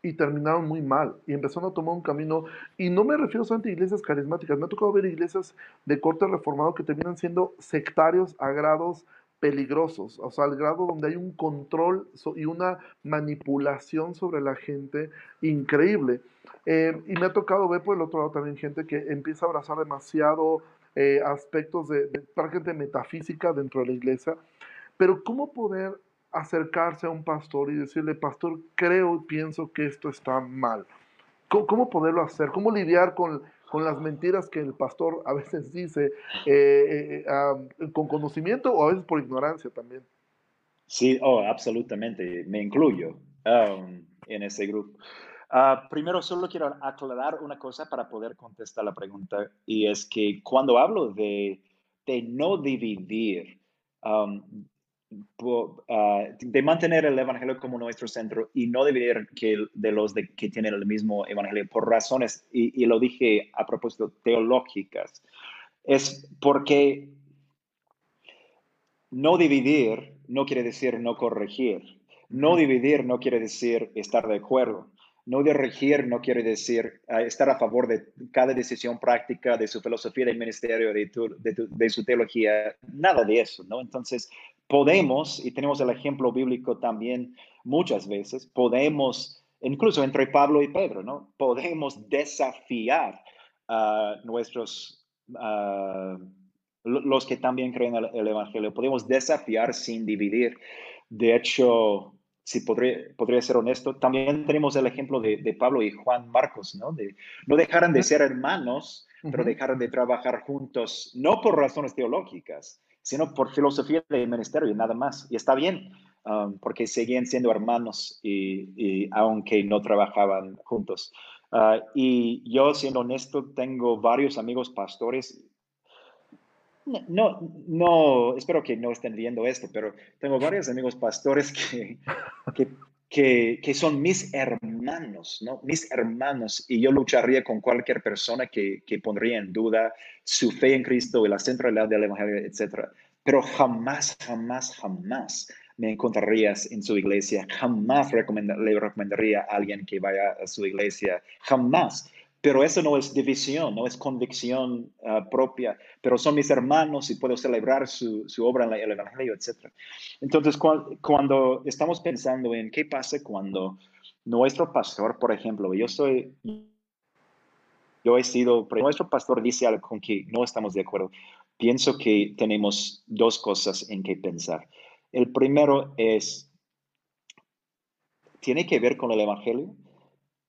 y terminaron muy mal y empezaron a tomar un camino, y no me refiero solamente a iglesias carismáticas, me ha tocado ver iglesias de corte reformado que terminan siendo sectarios a grados peligrosos, o sea, al grado donde hay un control y una manipulación sobre la gente increíble. Eh, y me ha tocado ver por el otro lado también gente que empieza a abrazar demasiado eh, aspectos de, de metafísica dentro de la iglesia. Pero ¿cómo poder acercarse a un pastor y decirle, pastor, creo y pienso que esto está mal? ¿Cómo, poderlo hacer? ¿Cómo lidiar con con las mentiras que el pastor a veces dice eh, eh, con conocimiento o a veces por ignorancia también. Sí, oh, absolutamente, me incluyo um, en ese grupo. Ah, primero, solo quiero aclarar una cosa para poder contestar la pregunta, y es que cuando hablo de, de no dividir, um, Ah, de mantener el Evangelio como nuestro centro y no dividir que, de los de, que tienen el mismo Evangelio por razones, y, lo dije a propósito, teológicas, es porque no dividir no quiere decir no corregir. No dividir no quiere decir estar de acuerdo. No dirigir no quiere decir ah, estar a favor de cada decisión práctica, de su filosofía de ministerio, de, de, de, su teología, nada de eso, ¿no? Entonces, podemos, y tenemos el ejemplo bíblico también muchas veces, podemos, incluso entre Pablo y Pedro, ¿no? Podemos desafiar a nuestros, los que también creen el, el, Evangelio, podemos desafiar sin dividir. De hecho, si podría, podría ser honesto, también tenemos el ejemplo de, de Pablo y Juan Marcos, ¿no? De, no dejaron de ser hermanos, pero dejaron de trabajar juntos, no por razones teológicas, sino por filosofía de ministerio y nada más. Y está bien. um, porque seguían siendo hermanos y, aunque no trabajaban juntos. Uh, y yo, siendo honesto, tengo varios amigos pastores. No, no, espero que no estén viendo esto, pero tengo varios amigos pastores que, que que, son mis hermanos, ¿no? Mis hermanos, y yo lucharía con cualquier persona que, que pondría en duda su fe en Cristo y la centralidad del Evangelio, etc. Pero jamás, jamás, jamás me encontrarías en su iglesia, jamás le recomendaría a alguien que vaya a su iglesia, jamás. Pero eso no es división, no es convicción ah, propia, pero son mis hermanos y puedo celebrar su, su obra en el Evangelio, etc. Entonces, cuando estamos pensando en qué pasa cuando nuestro pastor, por ejemplo, yo soy, yo he sido, nuestro pastor dice algo con que no estamos de acuerdo, pienso que tenemos dos cosas en que pensar. El primero es, tiene que ver con el Evangelio.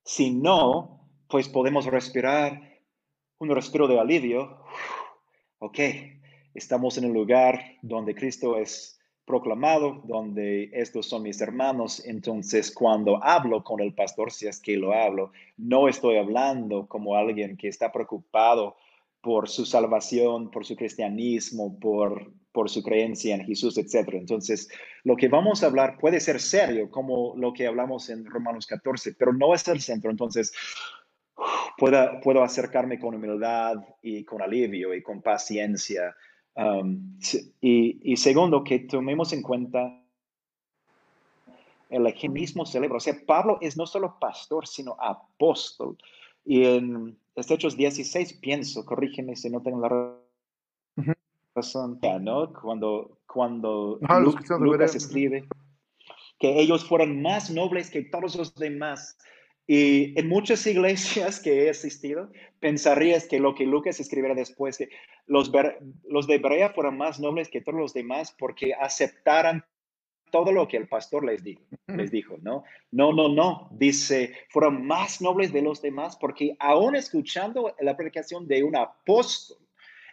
Si no, pues podemos respirar un respiro de alivio. Ok, estamos en el lugar donde Cristo es proclamado, donde estos son mis hermanos. Entonces, cuando hablo con el pastor, si es que lo hablo, no estoy hablando como alguien que está preocupado por su salvación, por su cristianismo, por, por su creencia en Jesús, etc. Entonces, lo que vamos a hablar puede ser serio, como lo que hablamos en Romanos 14, pero no es el centro. Entonces, pueda, puedo acercarme con humildad y con alivio y con paciencia. Um, y, y, segundo, que tomemos en cuenta el mismo celebra. O sea, Pablo es no solo pastor, sino apóstol. Y en Hechos 16 pienso, corrígeme si no tengo la razón, ¿no? Cuando, cuando Lucas escribe que ellos fueron más nobles que todos los demás y en muchas iglesias que he asistido, pensarías que lo que Lucas escribiera después, que los, los de Berea fueron más nobles que todos los demás porque aceptaran todo lo que el pastor les dijo, les dijo, ¿no? No, no, no, dice, fueron más nobles de los demás porque aún escuchando la predicación de un apóstol,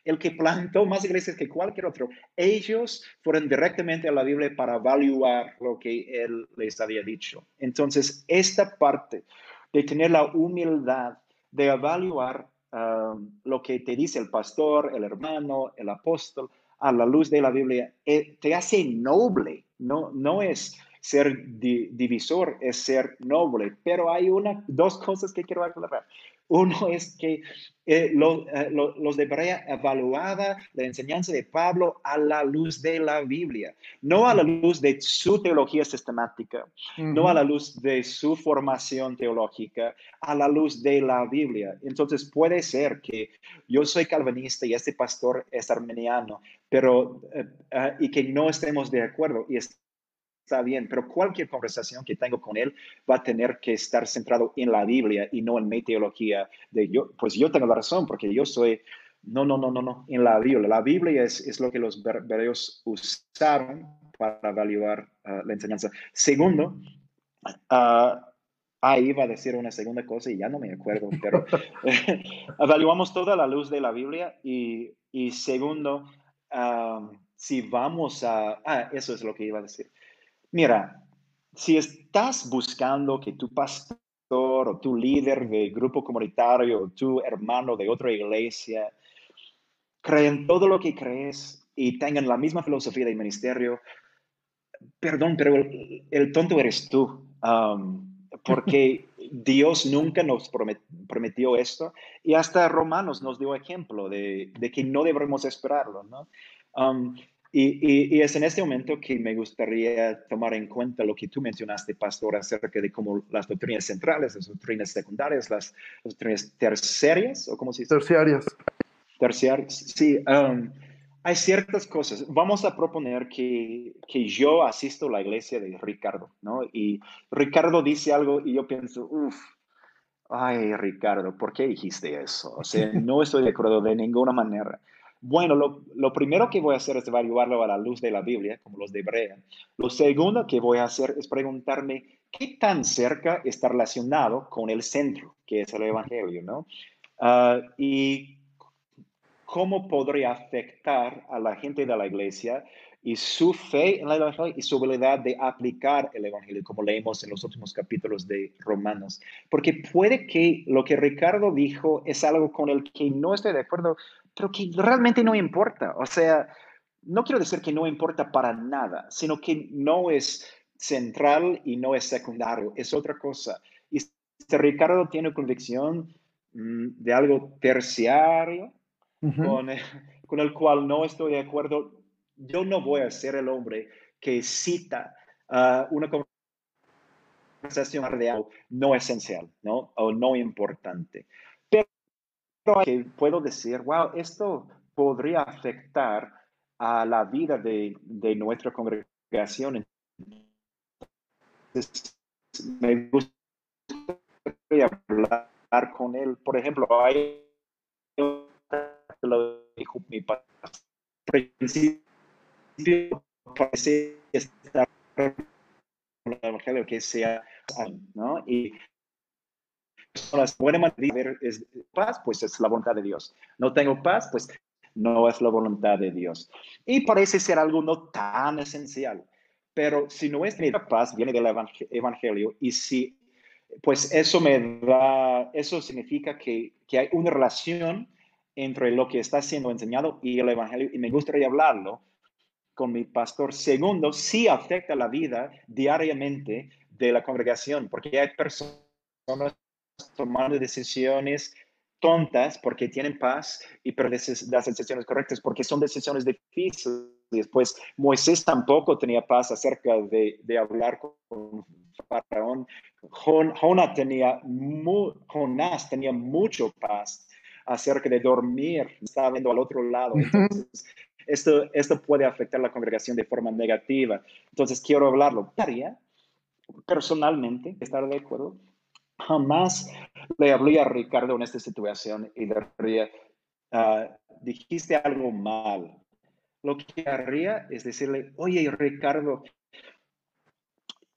el que plantó más iglesias que cualquier otro, ellos fueron directamente a la Biblia para evaluar lo que él les había dicho. Entonces, esta parte de tener la humildad de evaluar um, lo que te dice el pastor, el hermano, el apóstol, a la luz de la Biblia, eh, te hace noble, no, no es ser divisor, es ser noble, pero hay una, dos cosas que quiero aclarar. Uno es que eh, eh, los de Berea evaluaba la enseñanza de Pablo a la luz de la Biblia, no a la luz de su teología sistemática, no a la luz de su formación teológica, a la luz de la Biblia. Entonces puede ser que yo soy calvinista y este pastor es armeniano, pero eh, y que no estemos de acuerdo y está bien, pero cualquier conversación que tengo con él va a tener que estar centrado en la Biblia y no en mi teología de yo, pues yo tengo la razón porque yo soy, no, no, no, no, no, en la Biblia. La Biblia es, es lo que los bereos usaron para evaluar ah, la enseñanza. Segundo, uh, ahí iba a decir una segunda cosa y ya no me acuerdo, pero evaluamos toda la luz de la Biblia y, y segundo, ah, si vamos a, ah, eso es lo que iba a decir. Mira, si estás buscando que tu pastor o tu líder de grupo comunitario o tu hermano de otra iglesia creen todo lo que crees y tengan la misma filosofía de ministerio, perdón, pero el, tonto eres tú, um, porque Dios nunca nos prometió esto y hasta Romanos nos dio ejemplo de, que no debemos esperarlo, ¿no? Um, y, es en este momento que me gustaría tomar en cuenta lo que tú mencionaste, Pastor, acerca de cómo las doctrinas centrales, las doctrinas secundarias, las, doctrinas terciarias, o cómo se dice? Terciarias. Terciarias, sí. Um, hay ciertas cosas. Vamos a proponer que, que, yo asisto a la iglesia de Ricardo, ¿no? Y Ricardo dice algo y yo pienso, uff, ay, Ricardo, ¿por qué dijiste eso? O sea, no estoy de acuerdo de ninguna manera. Bueno, lo, primero que voy a hacer es evaluarlo a la luz de la Biblia, como los de Hebrea. Lo segundo que voy a hacer es preguntarme qué tan cerca está relacionado con el centro, que es el Evangelio, ¿no? Ah, y cómo podría afectar a la gente de la iglesia y su fe en el Evangelio y su habilidad de aplicar el Evangelio, como leemos en los últimos capítulos de Romanos. Porque puede que lo que Ricardo dijo es algo con el que no estoy de acuerdo, pero que realmente no importa. O sea, no quiero decir que no importa para nada, sino que no es central y no es secundario, es otra cosa. Y este Ricardo tiene convicción mm, de algo terciario, con, con el cual no estoy de acuerdo yo no voy a ser el hombre que cita uh, una conversación no esencial, ¿no? O no importante. Que puedo decir, wow, esto podría afectar a la vida de, de nuestra congregación. Entonces, me gustaría hablar con él. Por ejemplo, hay lo dijo mi principio parece estar el evangelio que sea, ¿no? Y manera de ver es paz, pues es la voluntad de Dios. No tengo paz, pues no es la voluntad de Dios. Y parece ser algo no tan esencial. Pero si no es mi paz, viene del evangelio. Y si, pues eso me da, eso significa que, que hay una relación entre lo que está siendo enseñado y el evangelio. Y me gustaría hablarlo con mi pastor. Segundo, sí afecta la vida diariamente de la congregación, porque hay personas tomando decisiones tontas porque tienen paz y pero las decisiones correctas porque son decisiones difíciles. Después, Moisés tampoco tenía paz acerca de, de hablar con Faraón. Jonás tenía, Jonás tenía mucho paz acerca de dormir, estaba viendo al otro lado. Entonces, esto, esto puede afectar a la congregación de forma negativa. Entonces, quiero hablarlo. Personalmente, estar de acuerdo, jamás le hablé a Ricardo en esta situación y le diría, ah, dijiste algo mal. Lo que haría es decirle, oye, Ricardo,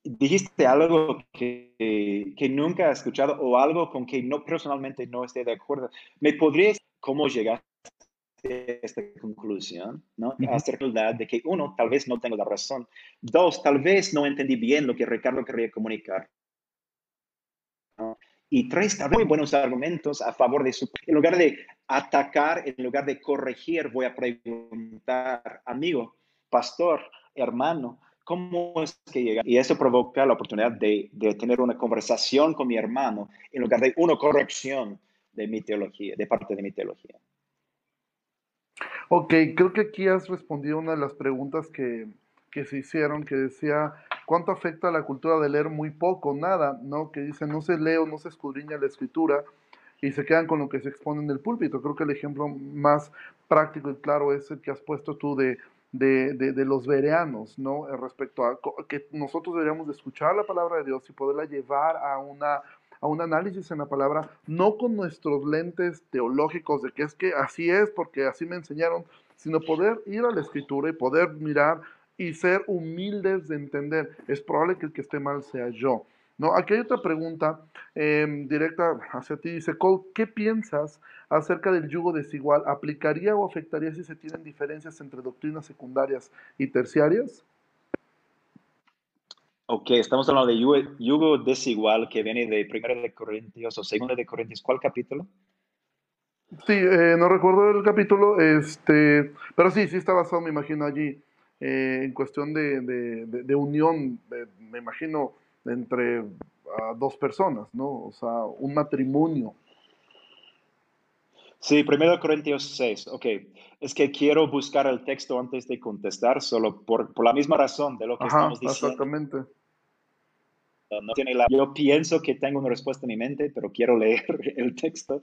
dijiste algo que, que, nunca he escuchado o algo con que no personalmente no esté de acuerdo. ¿Me podrías cómo llegaste esta conclusión, ¿no? Acerca de que uno, tal vez no tengo la razón. Dos, tal vez no entendí bien lo que Ricardo quería comunicar. Y tres, muy buenos argumentos a favor de su... En lugar de atacar, en lugar de corregir, voy a preguntar, amigo, pastor, hermano, ¿cómo es que llega? Y eso provoca la oportunidad de, de tener una conversación con mi hermano en lugar de una corrección de mi teología, de parte de mi teología. Ok, creo que aquí has respondido una de las preguntas que, que se hicieron, que decía, ¿cuánto afecta a la cultura de leer? Muy poco, nada, ¿no? Que dice, no se lee o no se escudriña la escritura y se quedan con lo que se expone en el púlpito. Creo que el ejemplo más práctico y claro es el que has puesto tú de, de, de, de los vereanos, ¿no? Eh, respecto a que nosotros deberíamos de escuchar la palabra de Dios y poderla llevar a una a un análisis en la palabra, no con nuestros lentes teológicos de que es que así es, porque así me enseñaron, sino poder ir a la escritura y poder mirar y ser humildes de entender. Es probable que el que esté mal sea yo. ¿No? Aquí hay otra pregunta em, directa hacia ti. Dice, Cole, ¿qué piensas acerca del yugo desigual? ¿Aplicaría o afectaría si se tienen diferencias entre doctrinas secundarias y terciarias? Ok, estamos hablando de yugo, desigual que viene de Primera de Corintios o Segunda de Corintios. ¿Cuál capítulo? Sí, eh, no recuerdo el capítulo, este, pero sí, sí está basado, me imagino, allí, eh, en cuestión de, de, unión, me imagino, entre uh, dos personas, ¿no? O sea, un matrimonio. Sí, Primero Corintios 6, ok. Es que quiero buscar el texto antes de contestar, solo por, por la misma razón de lo que estamos diciendo. Exactamente. No tiene la... Yo pienso que tengo una respuesta en mi mente, pero quiero leer el texto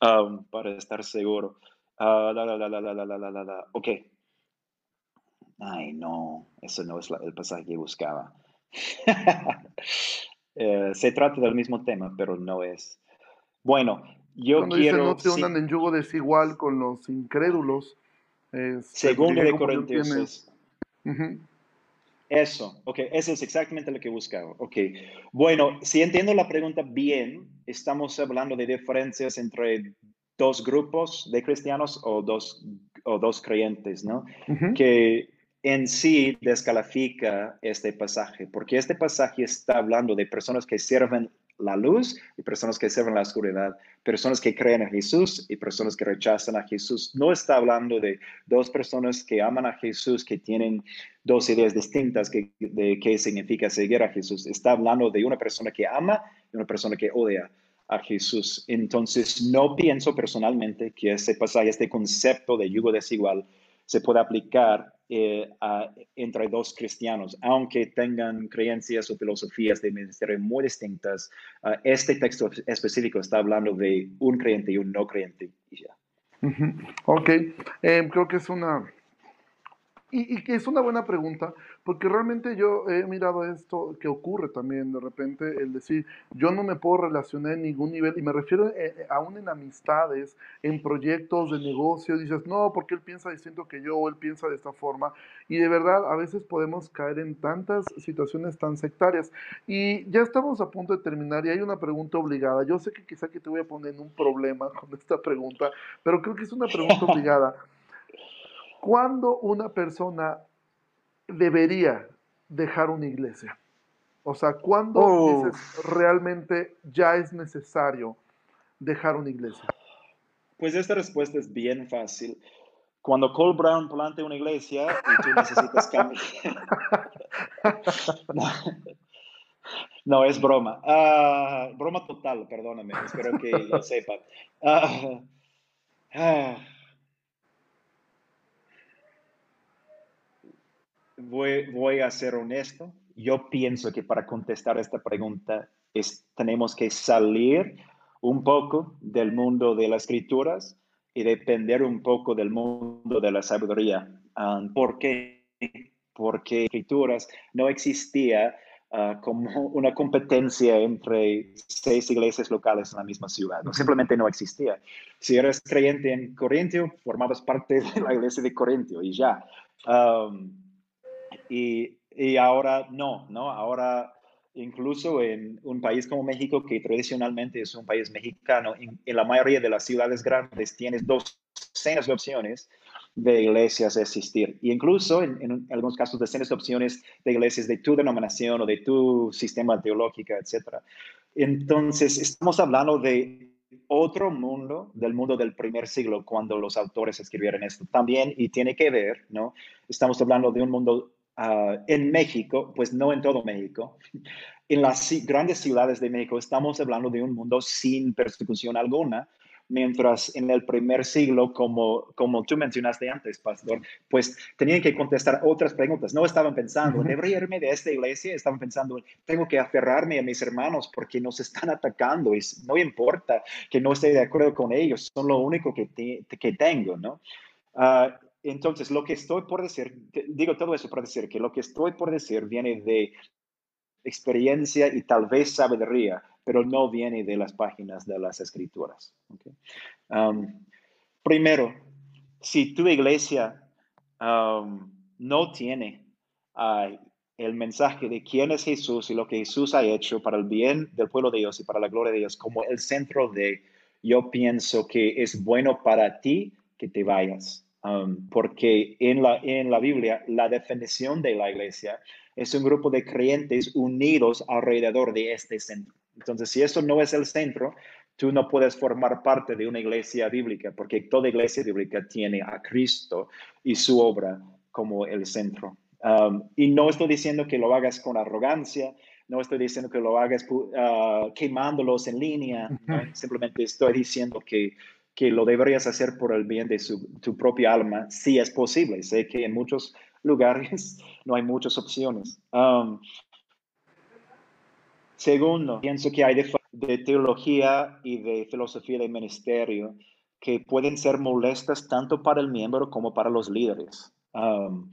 um, para estar seguro. Uh, la, la, la, ok. Ay, no, eso no es el pasaje que buscaba. Eh, se trata del mismo tema, pero no es. Bueno, yo Cuando quiero. no se unan en yugo desigual con los incrédulos. Según de Corintios. Eso, ok, eso es exactamente lo que buscaba. Ok, bueno, si entiendo la pregunta bien, estamos hablando de diferencias entre dos grupos de cristianos o dos, o dos creyentes, ¿no? Que en sí descalifica este pasaje, porque este pasaje está hablando de personas que sirven la luz y personas que sirven la oscuridad, personas que creen en Jesús y personas que rechazan a Jesús. No está hablando de dos personas que aman a Jesús, que tienen dos ideas distintas de qué significa seguir a Jesús. Está hablando de una persona que ama y una persona que odia a Jesús. Entonces, no pienso personalmente que ese pasaje, este concepto de yugo desigual, se puede aplicar eh, entre dos cristianos, aunque tengan creencias o filosofías de ministerio muy distintas. este texto específico está hablando de un creyente y un no creyente. Ok, eh, creo que es una y, que es una buena pregunta, porque realmente yo he mirado esto que ocurre también de repente, el decir, yo no me puedo relacionar en ningún nivel, y me refiero eh, eh, aún en amistades, en proyectos de negocio, dices, no, porque él piensa distinto que yo, o él piensa de esta forma, y de verdad a veces podemos caer en tantas situaciones tan sectarias. Y ya estamos a punto de terminar, y hay una pregunta obligada. Yo sé que quizá que te voy a poner en un problema con esta pregunta, pero creo que es una pregunta obligada. ¿Cuándo una persona debería dejar una iglesia? O sea, ¿cuándo dices realmente ya es necesario dejar una iglesia? Pues esta respuesta es bien fácil. Cuando Cole Brown plante una iglesia y tú necesitas cambiar. no, es broma. Ah, broma total, perdóname. Espero que lo sepan. Ah, voy, a ser honesto. Yo pienso que para contestar esta pregunta es, tenemos que salir un poco del mundo de las escrituras y depender un poco del mundo de la sabiduría. Ah, ¿Por qué? Porque escrituras no existía ah, como una competencia entre seis iglesias locales en la misma ciudad. No, simplemente no existía. Si eres creyente en Corintio, formabas parte de la iglesia de Corintio y ya. Um, y, y ahora no, ¿no? Ahora incluso en un país como México, que tradicionalmente es un país mexicano, en, la mayoría de las ciudades grandes tienes docenas de opciones de iglesias a existir. Y incluso en, en, algunos casos docenas de opciones de iglesias de tu denominación o de tu sistema teológico, etc. Entonces, estamos hablando de otro mundo, del mundo del primer siglo, cuando los autores escribieron esto también, y tiene que ver, ¿no? Estamos hablando de un mundo Ah, en México, pues no en todo México, en las grandes ciudades de México estamos hablando de un mundo sin persecución alguna, mientras en el primer siglo, como, como tú mencionaste antes, pastor, pues tenían que contestar otras preguntas. No estaban pensando, ¿debería irme de esta iglesia? Estaban pensando, tengo que aferrarme a mis hermanos porque nos están atacando y no importa que no esté de acuerdo con ellos, son lo único que, que tengo, ¿no? Uh, entonces, lo que estoy por decir, digo todo eso para decir que lo que estoy por decir viene de experiencia y tal vez sabiduría, pero no viene de las páginas de las escrituras. Um, primero, si tu iglesia um, no tiene uh, el mensaje de quién es Jesús y lo que Jesús ha hecho para el bien del pueblo de Dios y para la gloria de Dios como el centro de, yo pienso que es bueno para ti que te vayas. Um, porque en la, en la Biblia la definición de la iglesia es un grupo de creyentes unidos alrededor de este centro. Entonces, si eso no es el centro, tú no puedes formar parte de una iglesia bíblica, porque toda iglesia bíblica tiene a Cristo y su obra como el centro. Um, y no estoy diciendo que lo hagas con arrogancia, no estoy diciendo que lo hagas uh, quemándolos en línea, simplemente estoy diciendo que que lo deberías hacer por el bien de tu propia alma, si es posible. Sé que en muchos lugares no hay muchas opciones. Um, segundo, pienso que hay de, teología y de filosofía de ministerio que pueden ser molestas tanto para el miembro como para los líderes. Um,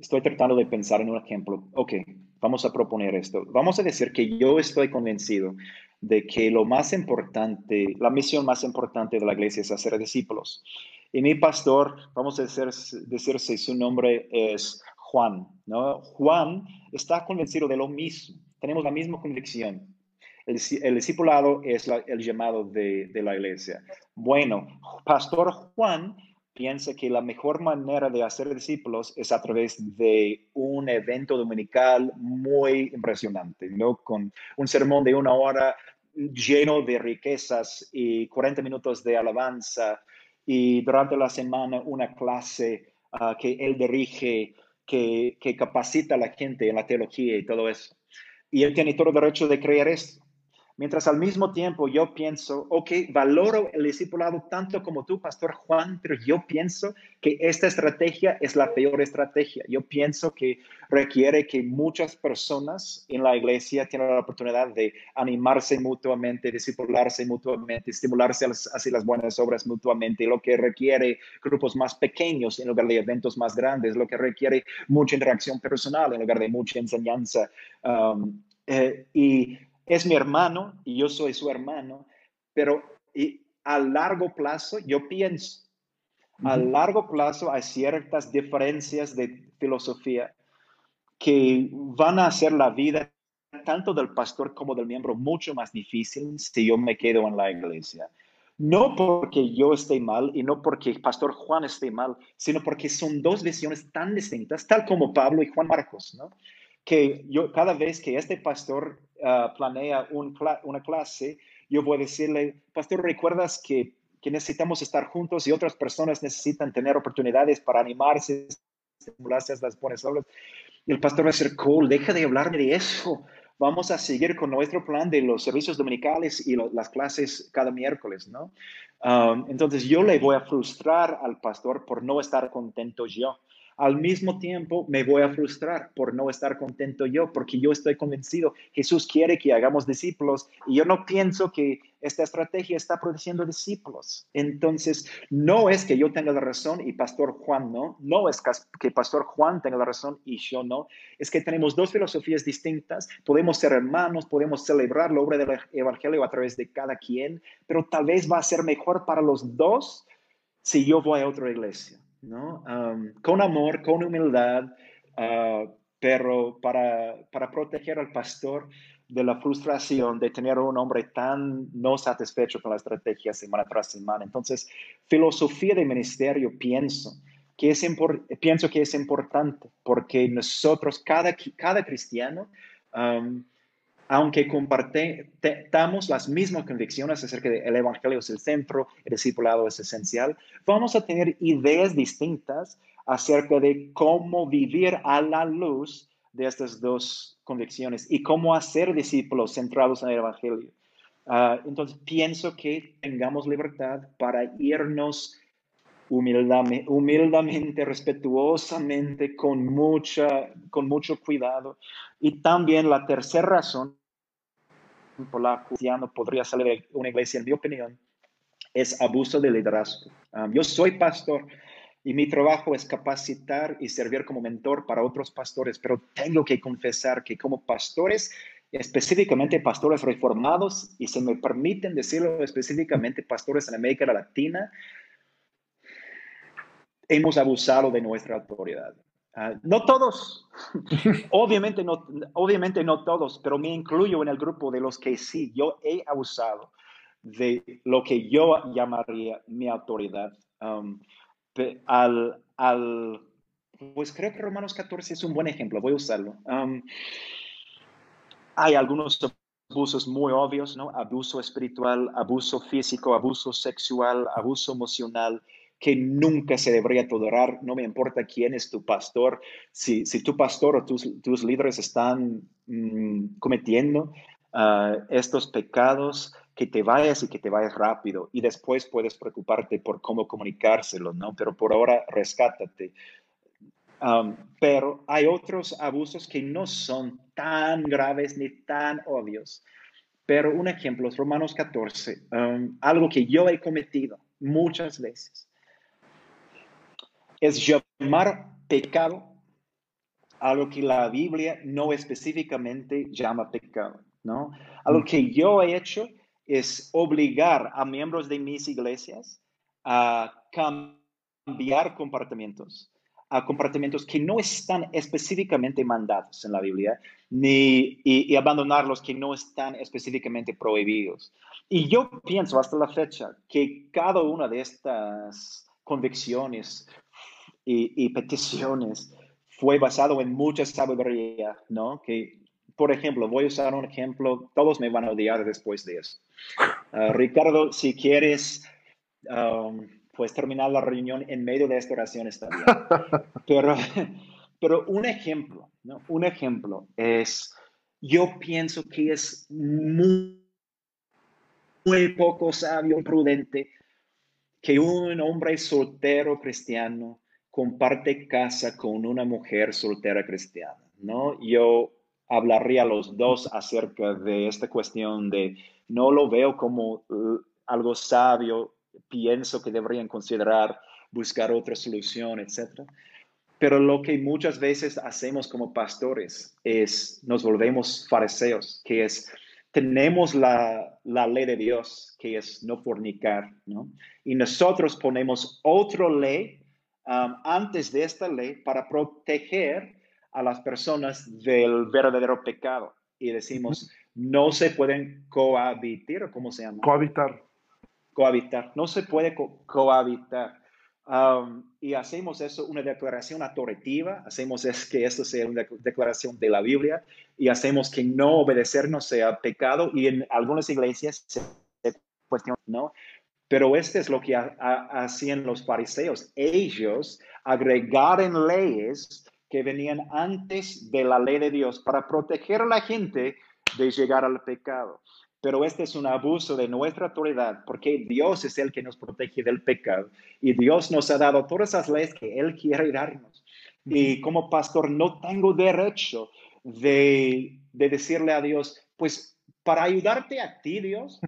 estoy tratando de pensar en un ejemplo. Ok, vamos a proponer esto. Vamos a decir que yo estoy convencido de que lo más importante, la misión más importante de la iglesia es hacer discípulos. Y mi pastor, vamos a decir, decirse, su nombre es Juan, ¿no? Juan está convencido de lo mismo, tenemos la misma convicción. El, el discipulado es el llamado de, de, la iglesia. Bueno, Pastor Juan piensa que la mejor manera de hacer discípulos es a través de un evento dominical muy impresionante, ¿no? Con un sermón de una hora lleno de riquezas y 40 minutos de alabanza y durante la semana una clase ah, que él dirige, que, capacita a la gente en la teología y todo eso. Y él tiene todo el derecho de creer esto. Mientras al mismo tiempo yo pienso, ok, valoro el discipulado tanto como tú, Pastor Juan, pero yo pienso que esta estrategia es la peor estrategia. Yo pienso que requiere que muchas personas en la iglesia tengan la oportunidad de animarse mutuamente, discipularse mutuamente, estimularse hacia las buenas obras mutuamente, lo que requiere grupos más pequeños en lugar de eventos más grandes, lo que requiere mucha interacción personal en lugar de mucha enseñanza. Um, eh, y es mi hermano y yo soy su hermano, pero a largo plazo yo pienso, a largo plazo hay ciertas diferencias de filosofía que van a hacer la vida tanto del pastor como del miembro mucho más difícil si yo me quedo en la iglesia. No porque yo esté mal y no porque el pastor Juan esté mal, sino porque son dos visiones tan distintas, tal como Pablo y Juan Marcos, ¿no? Que yo cada vez que este pastor Ah, planea una clase, yo voy a decirle, pastor, ¿recuerdas que, que, necesitamos estar juntos y otras personas necesitan tener oportunidades para animarse, estimularse a las buenas obras? Y el pastor va a decir, cool, deja de hablarme de eso. Vamos a seguir con nuestro plan de los servicios dominicales y las clases cada miércoles, ¿no? Um, entonces yo le voy a frustrar al pastor por no estar contento yo. Al mismo tiempo, me voy a frustrar por no estar contento yo, porque yo estoy convencido, Jesús quiere que hagamos discípulos y yo no pienso que esta estrategia está produciendo discípulos. Entonces, no es que yo tenga la razón y Pastor Juan no, no es que Pastor Juan tenga la razón y yo no, es que tenemos dos filosofías distintas, podemos ser hermanos, podemos celebrar la obra del Evangelio a través de cada quien, pero tal vez va a ser mejor para los dos si yo voy a otra iglesia. ¿No? con amor, con humildad, ah, pero para, para proteger al pastor de la frustración de tener un hombre tan no satisfecho con la estrategia semana tras semana. Entonces, filosofía de ministerio, pienso que es, pienso que es importante porque nosotros, cada, cada cristiano, aunque compartamos las mismas convicciones acerca de el Evangelio es el centro, el discipulado es esencial, vamos a tener ideas distintas acerca de cómo vivir a la luz de estas dos convicciones y cómo hacer discípulos centrados en el Evangelio. Ah, entonces, pienso que tengamos libertad para irnos humildamente, humildamente, respetuosamente, con, mucha, con mucho cuidado. Y también la tercera razón por la cristiano podría salir de una iglesia, en mi opinión, es abuso de liderazgo. Yo soy pastor y mi trabajo es capacitar y servir como mentor para otros pastores, pero tengo que confesar que como pastores, específicamente pastores reformados, y se me permiten decirlo específicamente pastores en América Latina, hemos abusado de nuestra autoridad. Ah, no todos, obviamente, no, obviamente no todos, pero me incluyo en el grupo de los que sí, yo he abusado de lo que yo llamaría mi autoridad. Um, al, al, pues creo que Romanos 14 es un buen ejemplo, voy a usarlo. Um, hay algunos abusos muy obvios, ¿no? Abuso espiritual, abuso físico, abuso sexual, abuso emocional que nunca se debería tolerar, no me importa quién es tu pastor, si, si tu pastor o tus, tus líderes están mm, cometiendo ah, estos pecados, que te vayas y que te vayas rápido y después puedes preocuparte por cómo comunicárselo, ¿no? Pero por ahora rescátate. pero hay otros abusos que no son tan graves ni tan obvios. Pero un ejemplo es Romanos 14, algo que yo he cometido muchas veces es llamar pecado algo que la Biblia no específicamente llama pecado, ¿no? Algo mm. que yo he hecho es obligar a miembros de mis iglesias a cambiar comportamientos, a comportamientos que no están específicamente mandados en la Biblia, ni, y, y abandonar los que no están específicamente prohibidos. Y yo pienso hasta la fecha que cada una de estas convicciones y, peticiones fue basado en mucha sabiduría, ¿no? Que, por ejemplo, voy a usar un ejemplo, todos me van a odiar después de eso. Ah, Ricardo, si quieres, um, pues terminar la reunión en medio de esta oración está bien. Pero, pero un ejemplo, ¿no? Un ejemplo es, yo pienso que es muy, muy poco sabio, prudente, que un hombre soltero cristiano comparte casa con una mujer soltera cristiana, ¿no? Yo hablaría a los dos acerca de esta cuestión de no lo veo como uh, algo sabio, pienso que deberían considerar buscar otra solución, etc. Pero lo que muchas veces hacemos como pastores es nos volvemos fariseos, que es tenemos la, ley de Dios, que es no fornicar, ¿no? Y nosotros ponemos otra ley um, antes de esta ley para proteger a las personas del verdadero pecado. Y decimos, no se pueden cohabitar, ¿cómo se llama? Cohabitar. Cohabitar. No se puede cohabitar. Um, y hacemos eso una declaración autoritativa, hacemos es que esto sea una declaración de la Biblia y hacemos que no obedecer no sea pecado y en algunas iglesias se cuestiona, ¿no? Pero este es lo que hacían los fariseos. Ellos agregaron leyes que venían antes de la ley de Dios para proteger a la gente de llegar al pecado. Pero este es un abuso de nuestra autoridad porque Dios es el que nos protege del pecado y Dios nos ha dado todas esas leyes que Él quiere darnos. Y como pastor no tengo derecho de, de decirle a Dios, pues para ayudarte a ti, Dios,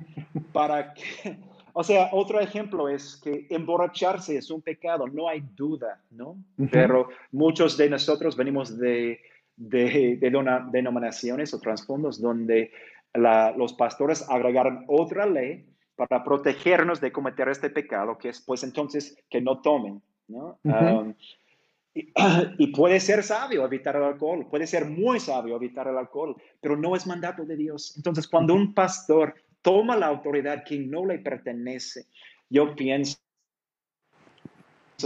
para que... O sea, otro ejemplo es que emborracharse es un pecado, no hay duda, ¿no? Pero muchos de nosotros venimos de, de, de denominaciones o trasfondos donde los pastores agregaron otra ley para protegernos de cometer este pecado, que es pues entonces que no tomen, ¿no? Um, y, puede ser sabio evitar el alcohol, puede ser muy sabio evitar el alcohol, pero no es mandato de Dios. Entonces, cuando un pastor toma la autoridad que no le pertenece, yo pienso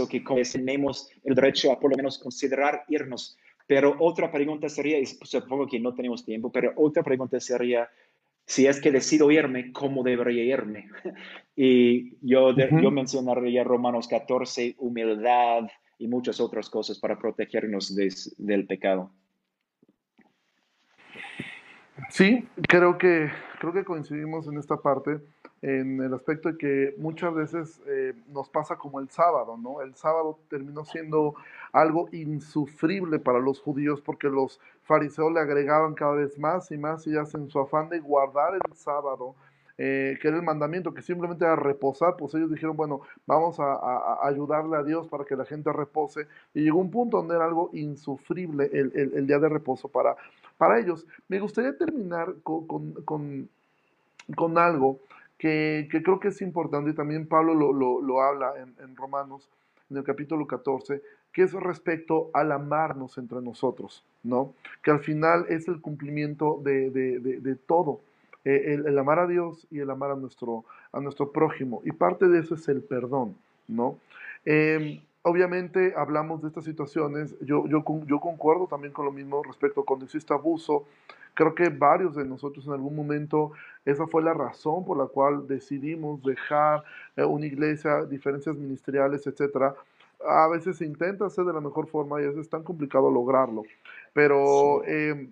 que tenemos el derecho a por lo menos considerar irnos pero otra pregunta sería, y supongo que no tenemos tiempo, pero otra pregunta sería, si es que decido irme, ¿cómo debería irme? y yo, yo mencionaría Romanos 14, humildad y muchas otras cosas para protegernos del pecado. Sí, creo que, creo que coincidimos en esta parte en el aspecto de que muchas veces eh, nos pasa como el sábado, ¿no? El sábado terminó siendo algo insufrible para los judíos porque los fariseos le agregaban cada vez más y más y en su afán de guardar el sábado, eh, que era el mandamiento, que simplemente era reposar, pues ellos dijeron, bueno, vamos a, ayudarle a Dios para que la gente repose. Y llegó un punto donde era algo insufrible el, día de reposo para, para ellos. Me gustaría terminar con, con, con algo que, creo que es importante y también Pablo lo, habla en, Romanos, en el capítulo 14, que es respecto al amarnos entre nosotros, ¿no? Que al final es el cumplimiento de, todo, eh, el, amar a Dios y el amar a nuestro, a nuestro prójimo. Y parte de eso es el perdón, ¿no? Em, obviamente hablamos de estas situaciones, yo, yo, yo concuerdo también con lo mismo respecto a cuando existe abuso, Creo que varios de nosotros en algún momento, esa fue la razón por la cual decidimos dejar eh, una iglesia, diferencias ministeriales, etcétera. A veces se intenta hacer de la mejor forma y a veces es tan complicado lograrlo. Pero, em,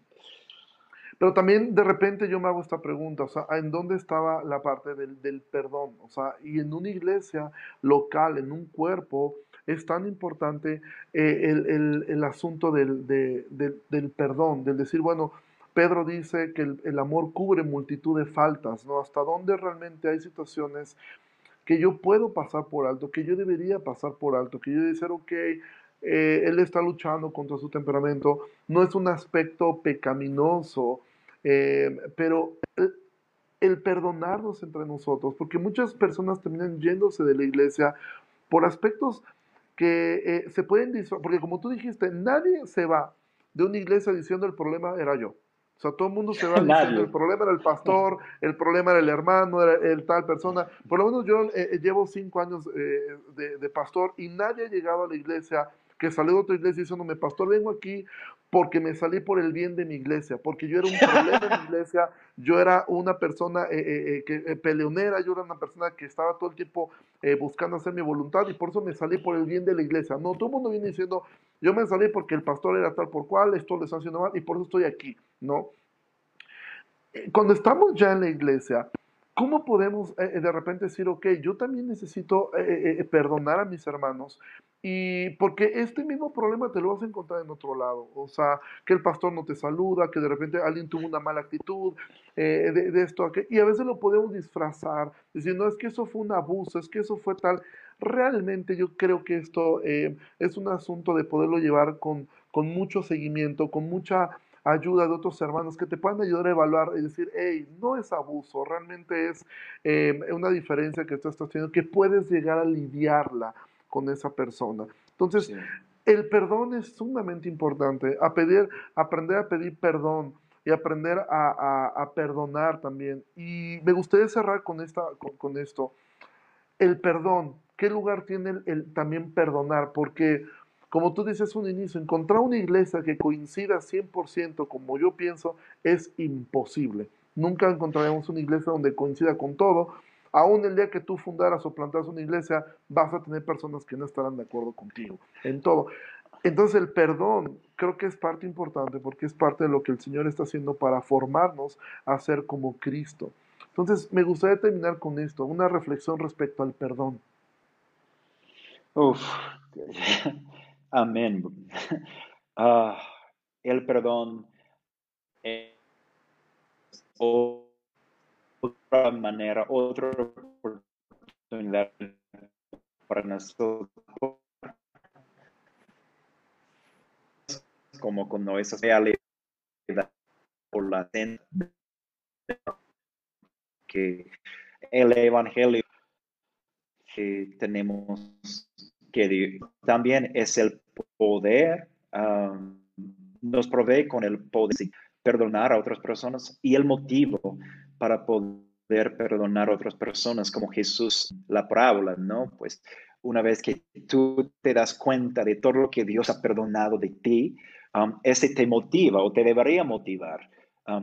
pero también de repente yo me hago esta pregunta, o sea, ¿en dónde estaba la parte del, del perdón? O sea, y en una iglesia local, en un cuerpo, es tan importante eh, el, el, el, asunto del, del, perdón, del decir, bueno, Pedro dice que el, amor cubre multitud de faltas, ¿no? Hasta dónde realmente hay situaciones que yo puedo pasar por alto, que yo debería pasar por alto, que yo debería decir, ok, eh, él está luchando contra su temperamento, no es un aspecto pecaminoso, eh, pero el, perdonarnos entre nosotros, porque muchas personas terminan yéndose de la iglesia por aspectos que eh, se pueden, porque como tú dijiste, nadie se va de una iglesia diciendo el problema era yo. O sea, todo el mundo se va diciendo, el problema era el pastor, el problema era el hermano, era el tal persona. Por lo menos yo eh, eh, llevo cinco años eh, de, de, pastor y nadie ha llegado a la iglesia que salió de otra iglesia diciéndome, pastor, vengo aquí porque me salí por el bien de mi iglesia, porque yo era un problema en mi iglesia, yo era una persona eh, eh, eh que, peleonera, yo era una persona que estaba todo el tiempo buscando hacer mi voluntad y por eso me salí por el bien de la iglesia. No, todo el mundo viene diciendo, yo me salí porque el pastor era tal por cual, esto le está haciendo mal y por eso estoy aquí, ¿no? Cuando estamos ya en la iglesia, ¿Cómo podemos de repente decir, ok, yo también necesito perdonar a mis hermanos? Y porque este mismo problema te lo vas a encontrar en otro lado. O sea, que el pastor no te saluda, que de repente alguien tuvo una mala actitud, de, de, esto, y a veces lo podemos disfrazar, diciendo, es que eso fue un abuso, es que eso fue tal. Realmente yo creo que esto es un asunto de poderlo llevar con, con mucho seguimiento, con mucha ayuda de otros hermanos que te puedan ayudar a evaluar y decir, hey, no es abuso, realmente es eh, una diferencia que tú estás teniendo, que puedes llegar a lidiarla con esa persona. Entonces, el perdón es sumamente importante, a pedir, aprender a pedir perdón y aprender a, perdonar también. Y me gustaría cerrar con, esta, con, esto. El perdón, ¿qué lugar tiene el también perdonar? Porque como tú dices un inicio, encontrar una iglesia que coincida 100% como yo pienso es imposible. Nunca encontraremos una iglesia donde coincida con todo. Aún el día que tú fundaras o plantaras una iglesia, vas a tener personas que no estarán de acuerdo contigo en todo. Entonces el perdón creo que es parte importante porque es parte de lo que el Señor está haciendo para formarnos a ser como Cristo. Entonces me gustaría terminar con esto, una reflexión respecto al perdón. Uf, Amén. Ah, el perdón otra manera, otra oportunidad para nosotros como con esa realidad por la que el evangelio que tenemos que también es el poder, nos provee con el poder de perdonar a otras personas y el motivo para poder perdonar a otras personas, como Jesús, la parábola, ¿no? Pues una vez que tú te das cuenta de todo lo que Dios ha perdonado de ti, ese te motiva o te debería motivar,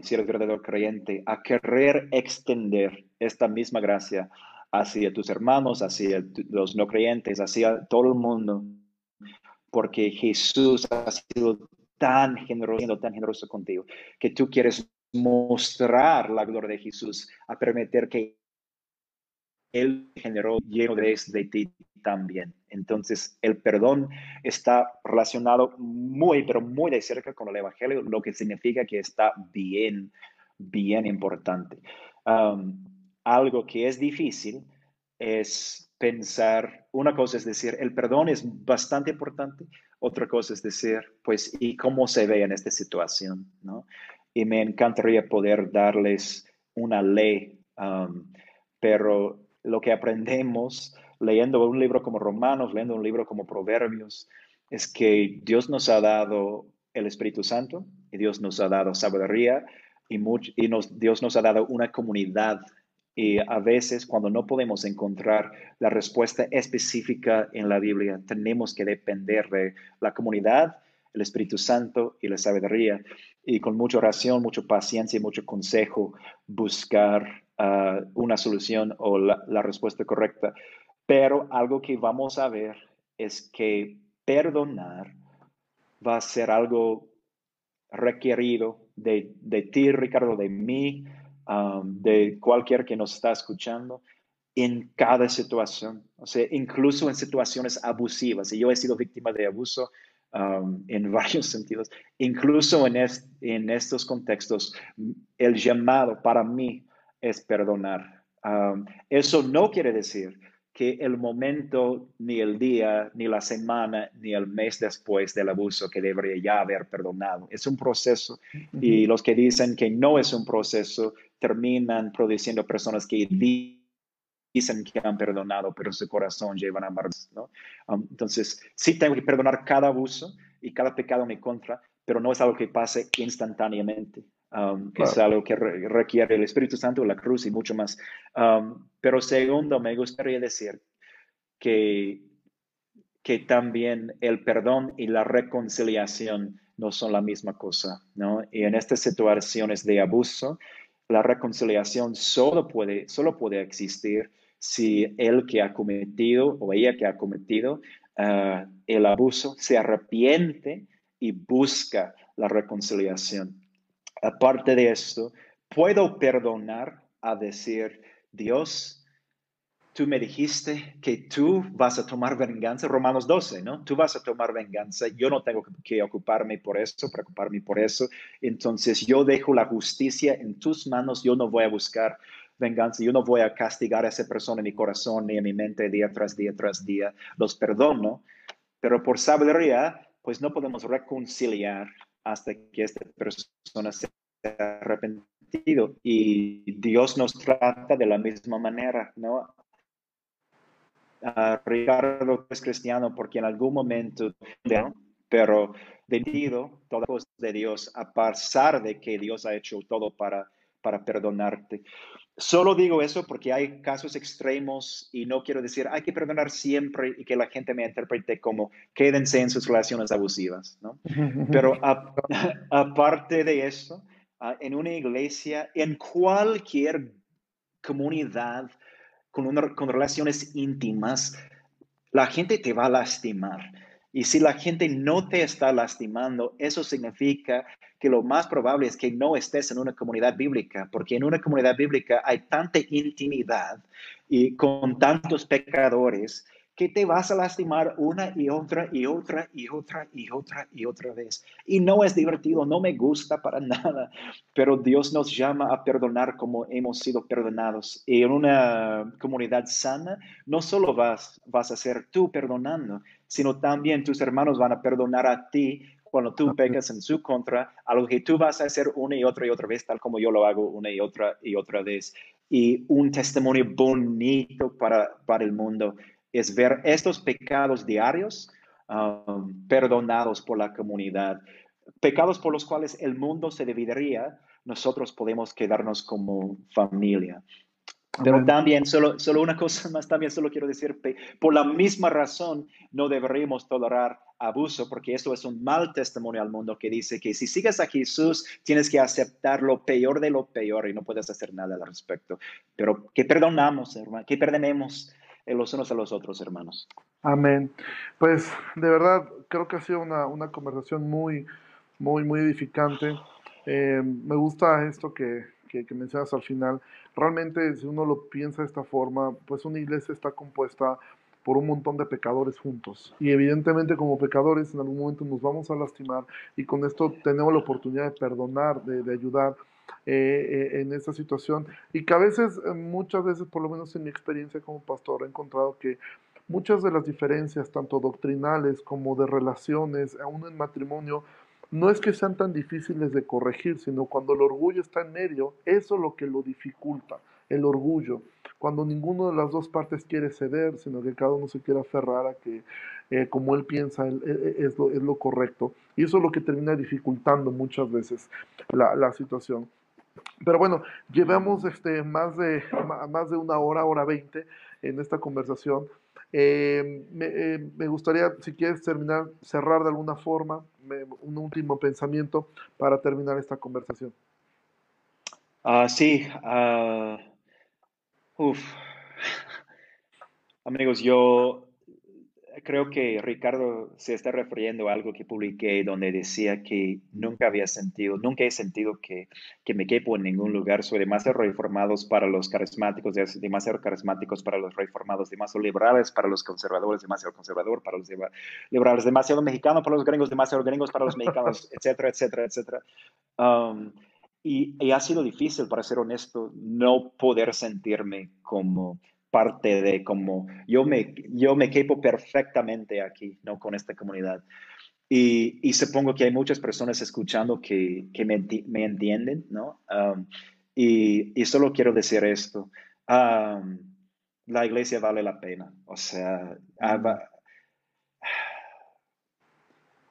si eres verdadero creyente, a querer extender esta misma gracia hacia tus hermanos, hacia los no creyentes, hacia todo el mundo, porque Jesús ha sido tan generoso, tan generoso contigo, que tú quieres mostrar la gloria de Jesús, a permitir que Él generó lleno de, de ti también. Entonces, el perdón está relacionado muy, pero muy de cerca con el Evangelio, lo que significa que está bien, bien importante. Algo que es difícil es pensar, una cosa es decir, el perdón es bastante importante, otra cosa es decir, pues, ¿y cómo se ve en esta situación? ¿no? Y me encantaría poder darles una ley, um, pero lo que aprendemos leyendo un libro como Romanos, leyendo un libro como Proverbios, es que Dios nos ha dado el Espíritu Santo y Dios nos ha dado sabiduría y, y nos, Dios nos ha dado una comunidad. Y a veces cuando no podemos encontrar la respuesta específica en la Biblia, tenemos que depender de la comunidad, el Espíritu Santo y la sabiduría. Y con mucha oración, mucha paciencia y mucho consejo, buscar ah, una solución o la, respuesta correcta. Pero algo que vamos a ver es que perdonar va a ser algo requerido de, de ti, Ricardo, de mí, Um, de cualquier que nos está escuchando en cada situación, o sea, incluso en situaciones abusivas. Y yo he sido víctima de abuso um, en varios sentidos. Incluso en, en estos contextos, el llamado para mí es perdonar. Um, eso no quiere decir que el momento, ni el día, ni la semana, ni el mes después del abuso que debería ya haber perdonado. Es un proceso y los que dicen que no es un proceso terminan produciendo personas que dicen que han perdonado, pero su corazón llevan a amarnos. ¿no? Um, entonces, sí tengo que perdonar cada abuso y cada pecado en mi contra, pero no es algo que pase instantáneamente. Um, es algo que requiere el Espíritu Santo, la cruz y mucho más. Um, pero segundo, me gustaría decir que, que también el perdón y la reconciliación no son la misma cosa, ¿no? Y en estas situaciones de abuso, la reconciliación solo puede, solo puede existir si el que ha cometido o ella que ha cometido uh, el abuso se arrepiente y busca la reconciliación. Aparte de esto, puedo perdonar a decir, Dios, tú me dijiste que tú vas a tomar venganza, Romanos 12, ¿no? Tú vas a tomar venganza, yo no tengo que ocuparme por eso, preocuparme por eso, entonces yo dejo la justicia en tus manos, yo no voy a buscar venganza, yo no voy a castigar a esa persona en mi corazón ni en mi mente día tras día tras día, los perdono, pero por sabiduría, pues no podemos reconciliar hasta que esta persona se ha arrepentido. Y Dios nos trata de la misma manera, ¿no? Uh, Ricardo es cristiano porque en algún momento, pero debido todas de Dios, a pesar de que Dios ha hecho todo para, para perdonarte. Solo digo eso porque hay casos extremos y no quiero decir hay que perdonar siempre y que la gente me interprete como quédense en sus relaciones abusivas, ¿no? Pero aparte de eso, ah, en una iglesia, en cualquier comunidad con, con relaciones íntimas, la gente te va a lastimar. Y si la gente no te está lastimando, eso significa que lo más probable es que no estés en una comunidad bíblica, porque en una comunidad bíblica hay tanta intimidad y con tantos pecadores que te vas a lastimar una y otra y otra y otra y otra y otra vez. Y no es divertido, no me gusta para nada, pero Dios nos llama a perdonar como hemos sido perdonados. Y en una comunidad sana, no solo vas, vas a ser tú perdonando, sino también tus hermanos van a perdonar a ti cuando tú pecas en su contra, algo que tú vas a hacer una y otra y otra vez, tal como yo lo hago una y otra y otra vez. Y un testimonio bonito para, para el mundo es ver estos pecados diarios um, perdonados por la comunidad, pecados por los cuales el mundo se dividiría, nosotros podemos quedarnos como familia. Pero también, solo, solo una cosa más, también solo quiero decir, por la misma razón no deberíamos tolerar abuso, porque esto es un mal testimonio al mundo que dice que si sigues a Jesús, tienes que aceptar lo peor de lo peor y no puedes hacer nada al respecto. Pero que perdonamos, hermano, que perdonemos los unos a los otros, hermanos. Amén. Pues de verdad, creo que ha sido una, una conversación muy, muy, muy edificante. Eh, me gusta esto que, que, mencionas al final, realmente si uno lo piensa de esta forma, pues una iglesia está compuesta por un montón de pecadores juntos. Y evidentemente como pecadores en algún momento nos vamos a lastimar y con esto tenemos la oportunidad de perdonar, de, ayudar eh, eh, en esta situación. Y que a veces, eh, muchas veces, por lo menos en mi experiencia como pastor, he encontrado que muchas de las diferencias, tanto doctrinales como de relaciones, aún en matrimonio, no es que sean tan difíciles de corregir, sino cuando el orgullo está en medio, eso es lo que lo dificulta, el orgullo. Cuando ninguno de las dos partes quiere ceder, sino que cada uno se quiere aferrar a que eh, como él piensa es, lo, es, lo, correcto. Y eso es lo que termina dificultando muchas veces la, la situación. Pero bueno, llevamos este, más, de, más de una hora, hora veinte en esta conversación. Eh, eh, me, gustaría, si quieres terminar, cerrar de alguna forma, un último pensamiento para terminar esta conversación. Ah, sí. Uh, Amigos, yo creo que Ricardo se está refiriendo a algo que publiqué donde decía que nunca había sentido, nunca he sentido que, que me quepo en ningún lugar. Soy demasiado reformados para los carismáticos, demasiado carismáticos para los reformados, demasiado liberales para los conservadores, demasiado conservador para los liberales, demasiado mexicano para los gringos, demasiado gringos para los mexicanos, etcétera, etcétera, etcétera. Um, y, y ha sido difícil, para ser honesto, no poder sentirme como parte de como yo me, yo me quepo perfectamente aquí, ¿no? Con esta comunidad. Y, y supongo que hay muchas personas escuchando que, que me, me, entienden, ¿no? Um, y, y, solo quiero decir esto. Um, la iglesia vale la pena. O sea,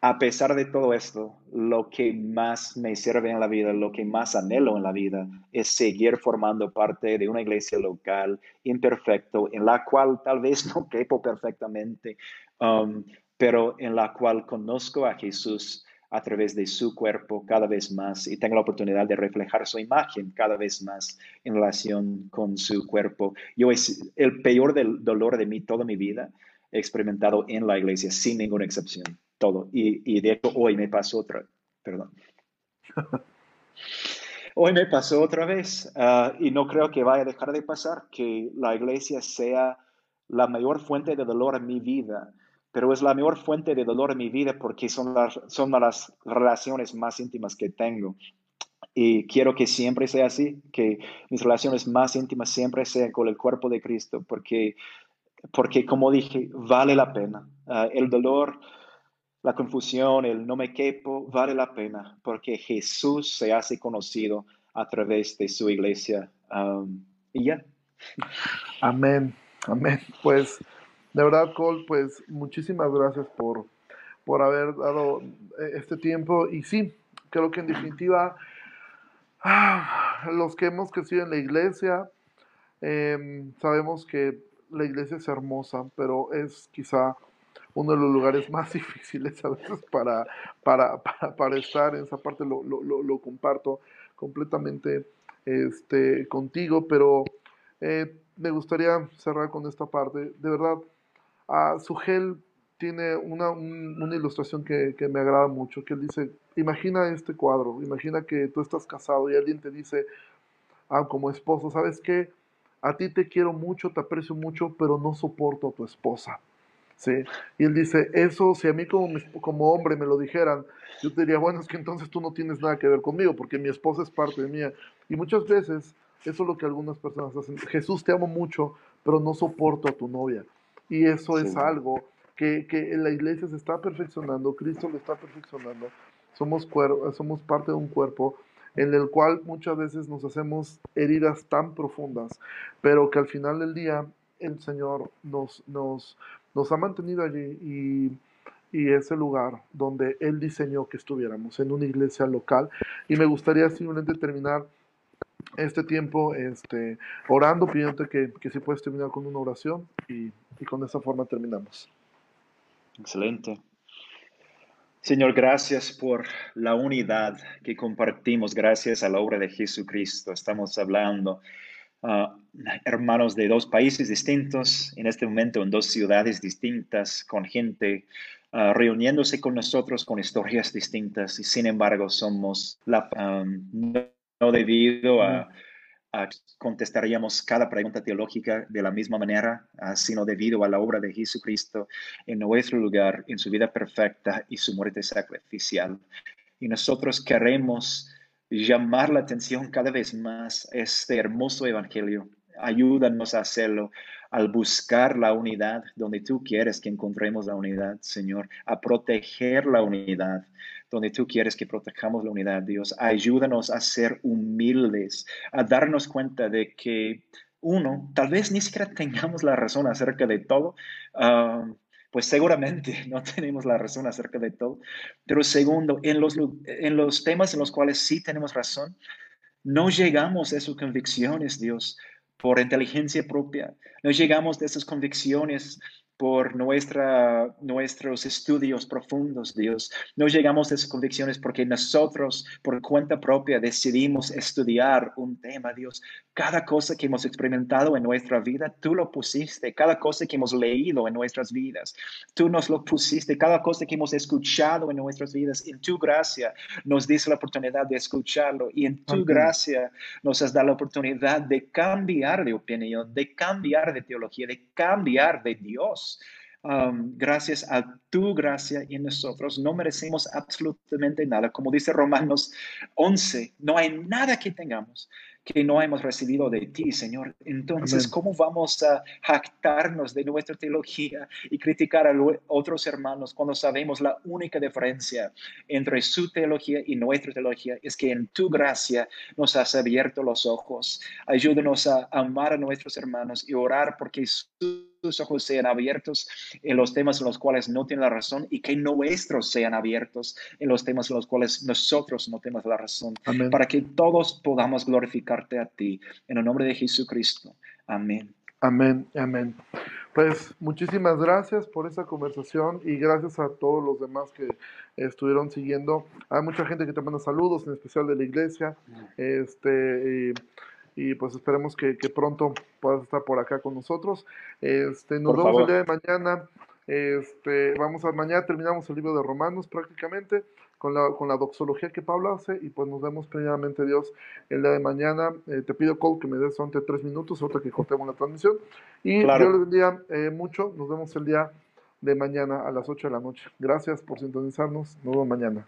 a pesar de todo esto, lo que más me sirve en la vida, lo que más anhelo en la vida, es seguir formando parte de una iglesia local imperfecto, en la cual tal vez no quepo perfectamente, um, pero en la cual conozco a Jesús a través de su cuerpo cada vez más y tengo la oportunidad de reflejar su imagen cada vez más en relación con su cuerpo. Yo es el peor dolor de mí toda mi vida experimentado en la iglesia sin ninguna excepción todo. Y, de hecho, hoy me pasó otra, perdón. Hoy me pasó otra vez ah, y no creo que vaya a dejar de pasar que la iglesia sea la mayor fuente de dolor en mi vida, pero es la mayor fuente de dolor en mi vida porque son las, son las relaciones más íntimas que tengo. Y quiero que siempre sea así, que mis relaciones más íntimas siempre sean con el cuerpo de Cristo, porque, porque como dije, vale la pena. Ah, el dolor la confusión, el no me quepo, vale la pena porque Jesús se hace conocido a través de su iglesia. Um, y ya. Amén, amén. Pues de verdad, Cole, pues muchísimas gracias por, por haber dado eh, este tiempo. Y sí, creo que en definitiva, ah, los que hemos crecido en la iglesia, em, sabemos que la iglesia es hermosa, pero es quizá uno de los lugares más difíciles a veces para, para, para, estar. En esa parte lo, lo, comparto completamente este, contigo, pero eh, me gustaría cerrar con esta parte. De verdad, a Sugel tiene una, una ilustración que, que, me agrada mucho, que él dice, imagina este cuadro, imagina que tú estás casado y alguien te dice, ah, como esposo, ¿sabes qué? A ti te quiero mucho, te aprecio mucho, pero no soporto a tu esposa. ¿Sí? Y él dice, eso, si a mí como, como hombre me lo dijeran, yo te diría, bueno, es que entonces tú no tienes nada que ver conmigo, porque mi esposa es parte de mía. Y muchas veces eso es lo que algunas personas hacen. Jesús, te amo mucho, pero no soporto a tu novia. Y eso es algo que, que la iglesia se está perfeccionando, Cristo lo está perfeccionando. Somos, somos parte de un cuerpo en el cual muchas veces nos hacemos heridas tan profundas, pero que al final del día el Señor nos, nos, nos ha mantenido allí y, y es el lugar donde Él diseñó que estuviéramos, en una iglesia local. Y me gustaría simplemente terminar este tiempo este, orando, pidiéndote que, que si puedes terminar con una oración y, y con esa forma terminamos. Excelente. Señor, gracias por la unidad que compartimos, gracias a la obra de Jesucristo. Estamos hablando Ah, hermanos de dos países distintos, en este momento en dos ciudades distintas, con gente uh, reuniéndose con nosotros con historias distintas y sin embargo somos la, no, debido a, a, contestaríamos cada pregunta teológica de la misma manera, uh, sino debido a la obra de Jesucristo en nuestro lugar, en su vida perfecta y su muerte sacrificial. Y nosotros queremos llamar la atención cada vez más este hermoso evangelio. Ayúdanos a hacerlo al buscar la unidad donde tú quieres que encontremos la unidad, Señor, a proteger la unidad donde tú quieres que protejamos la unidad, Dios. Ayúdanos a ser humildes, a darnos cuenta de que, uno, tal vez ni siquiera tengamos la razón acerca de todo. Ah, pues seguramente no tenemos la razón acerca de todo. Pero segundo, en los, en los temas en los cuales sí tenemos razón, no llegamos a esas convicciones, Dios, por inteligencia propia. No llegamos a esas convicciones por nuestra, nuestros estudios profundos, Dios. No llegamos a esas convicciones porque nosotros, por cuenta propia, decidimos estudiar un tema, Dios. Cada cosa que hemos experimentado en nuestra vida, tú lo pusiste. Cada cosa que hemos leído en nuestras vidas, tú nos lo pusiste. Cada cosa que hemos escuchado en nuestras vidas, en tu gracia nos dice la oportunidad de escucharlo y en tu gracia nos has dado la oportunidad de cambiar de opinión, de cambiar de teología, de cambiar de Dios. Um, gracias a tu gracia y nosotros no merecemos absolutamente nada. Como dice Romanos 11, no hay nada que tengamos que no hemos recibido de ti, Señor. Entonces, ¿cómo vamos a jactarnos de nuestra teología y criticar a otros hermanos cuando sabemos la única diferencia entre su teología y nuestra teología es que en tu gracia nos has abierto los ojos? Ayúdanos a amar a nuestros hermanos y orar porque su sus ojos sean abiertos en los temas en los cuales no tiene la razón y que nuestros sean abiertos en los temas en los cuales nosotros no tenemos la razón. Para que todos podamos glorificarte a ti. En el nombre de Jesucristo. Amén. Amén, amén. Pues muchísimas gracias por esta conversación y gracias a todos los demás que estuvieron siguiendo. Hay mucha gente que te manda saludos, en especial de la iglesia. Este, y, pues esperemos que, pronto puedas estar por acá con nosotros. Este, nos vemos el día de mañana. Este, vamos a mañana terminamos el libro de Romanos prácticamente con la, con la doxología que Pablo hace y pues nos vemos primeramente Dios el día de mañana. Eh, te pido, Cole, que me des solamente tres minutos, otra que cortemos la transmisión. Y yo les bendiga eh, mucho. Nos vemos el día de mañana a las 8 de la noche. Gracias por sintonizarnos. Nos vemos mañana.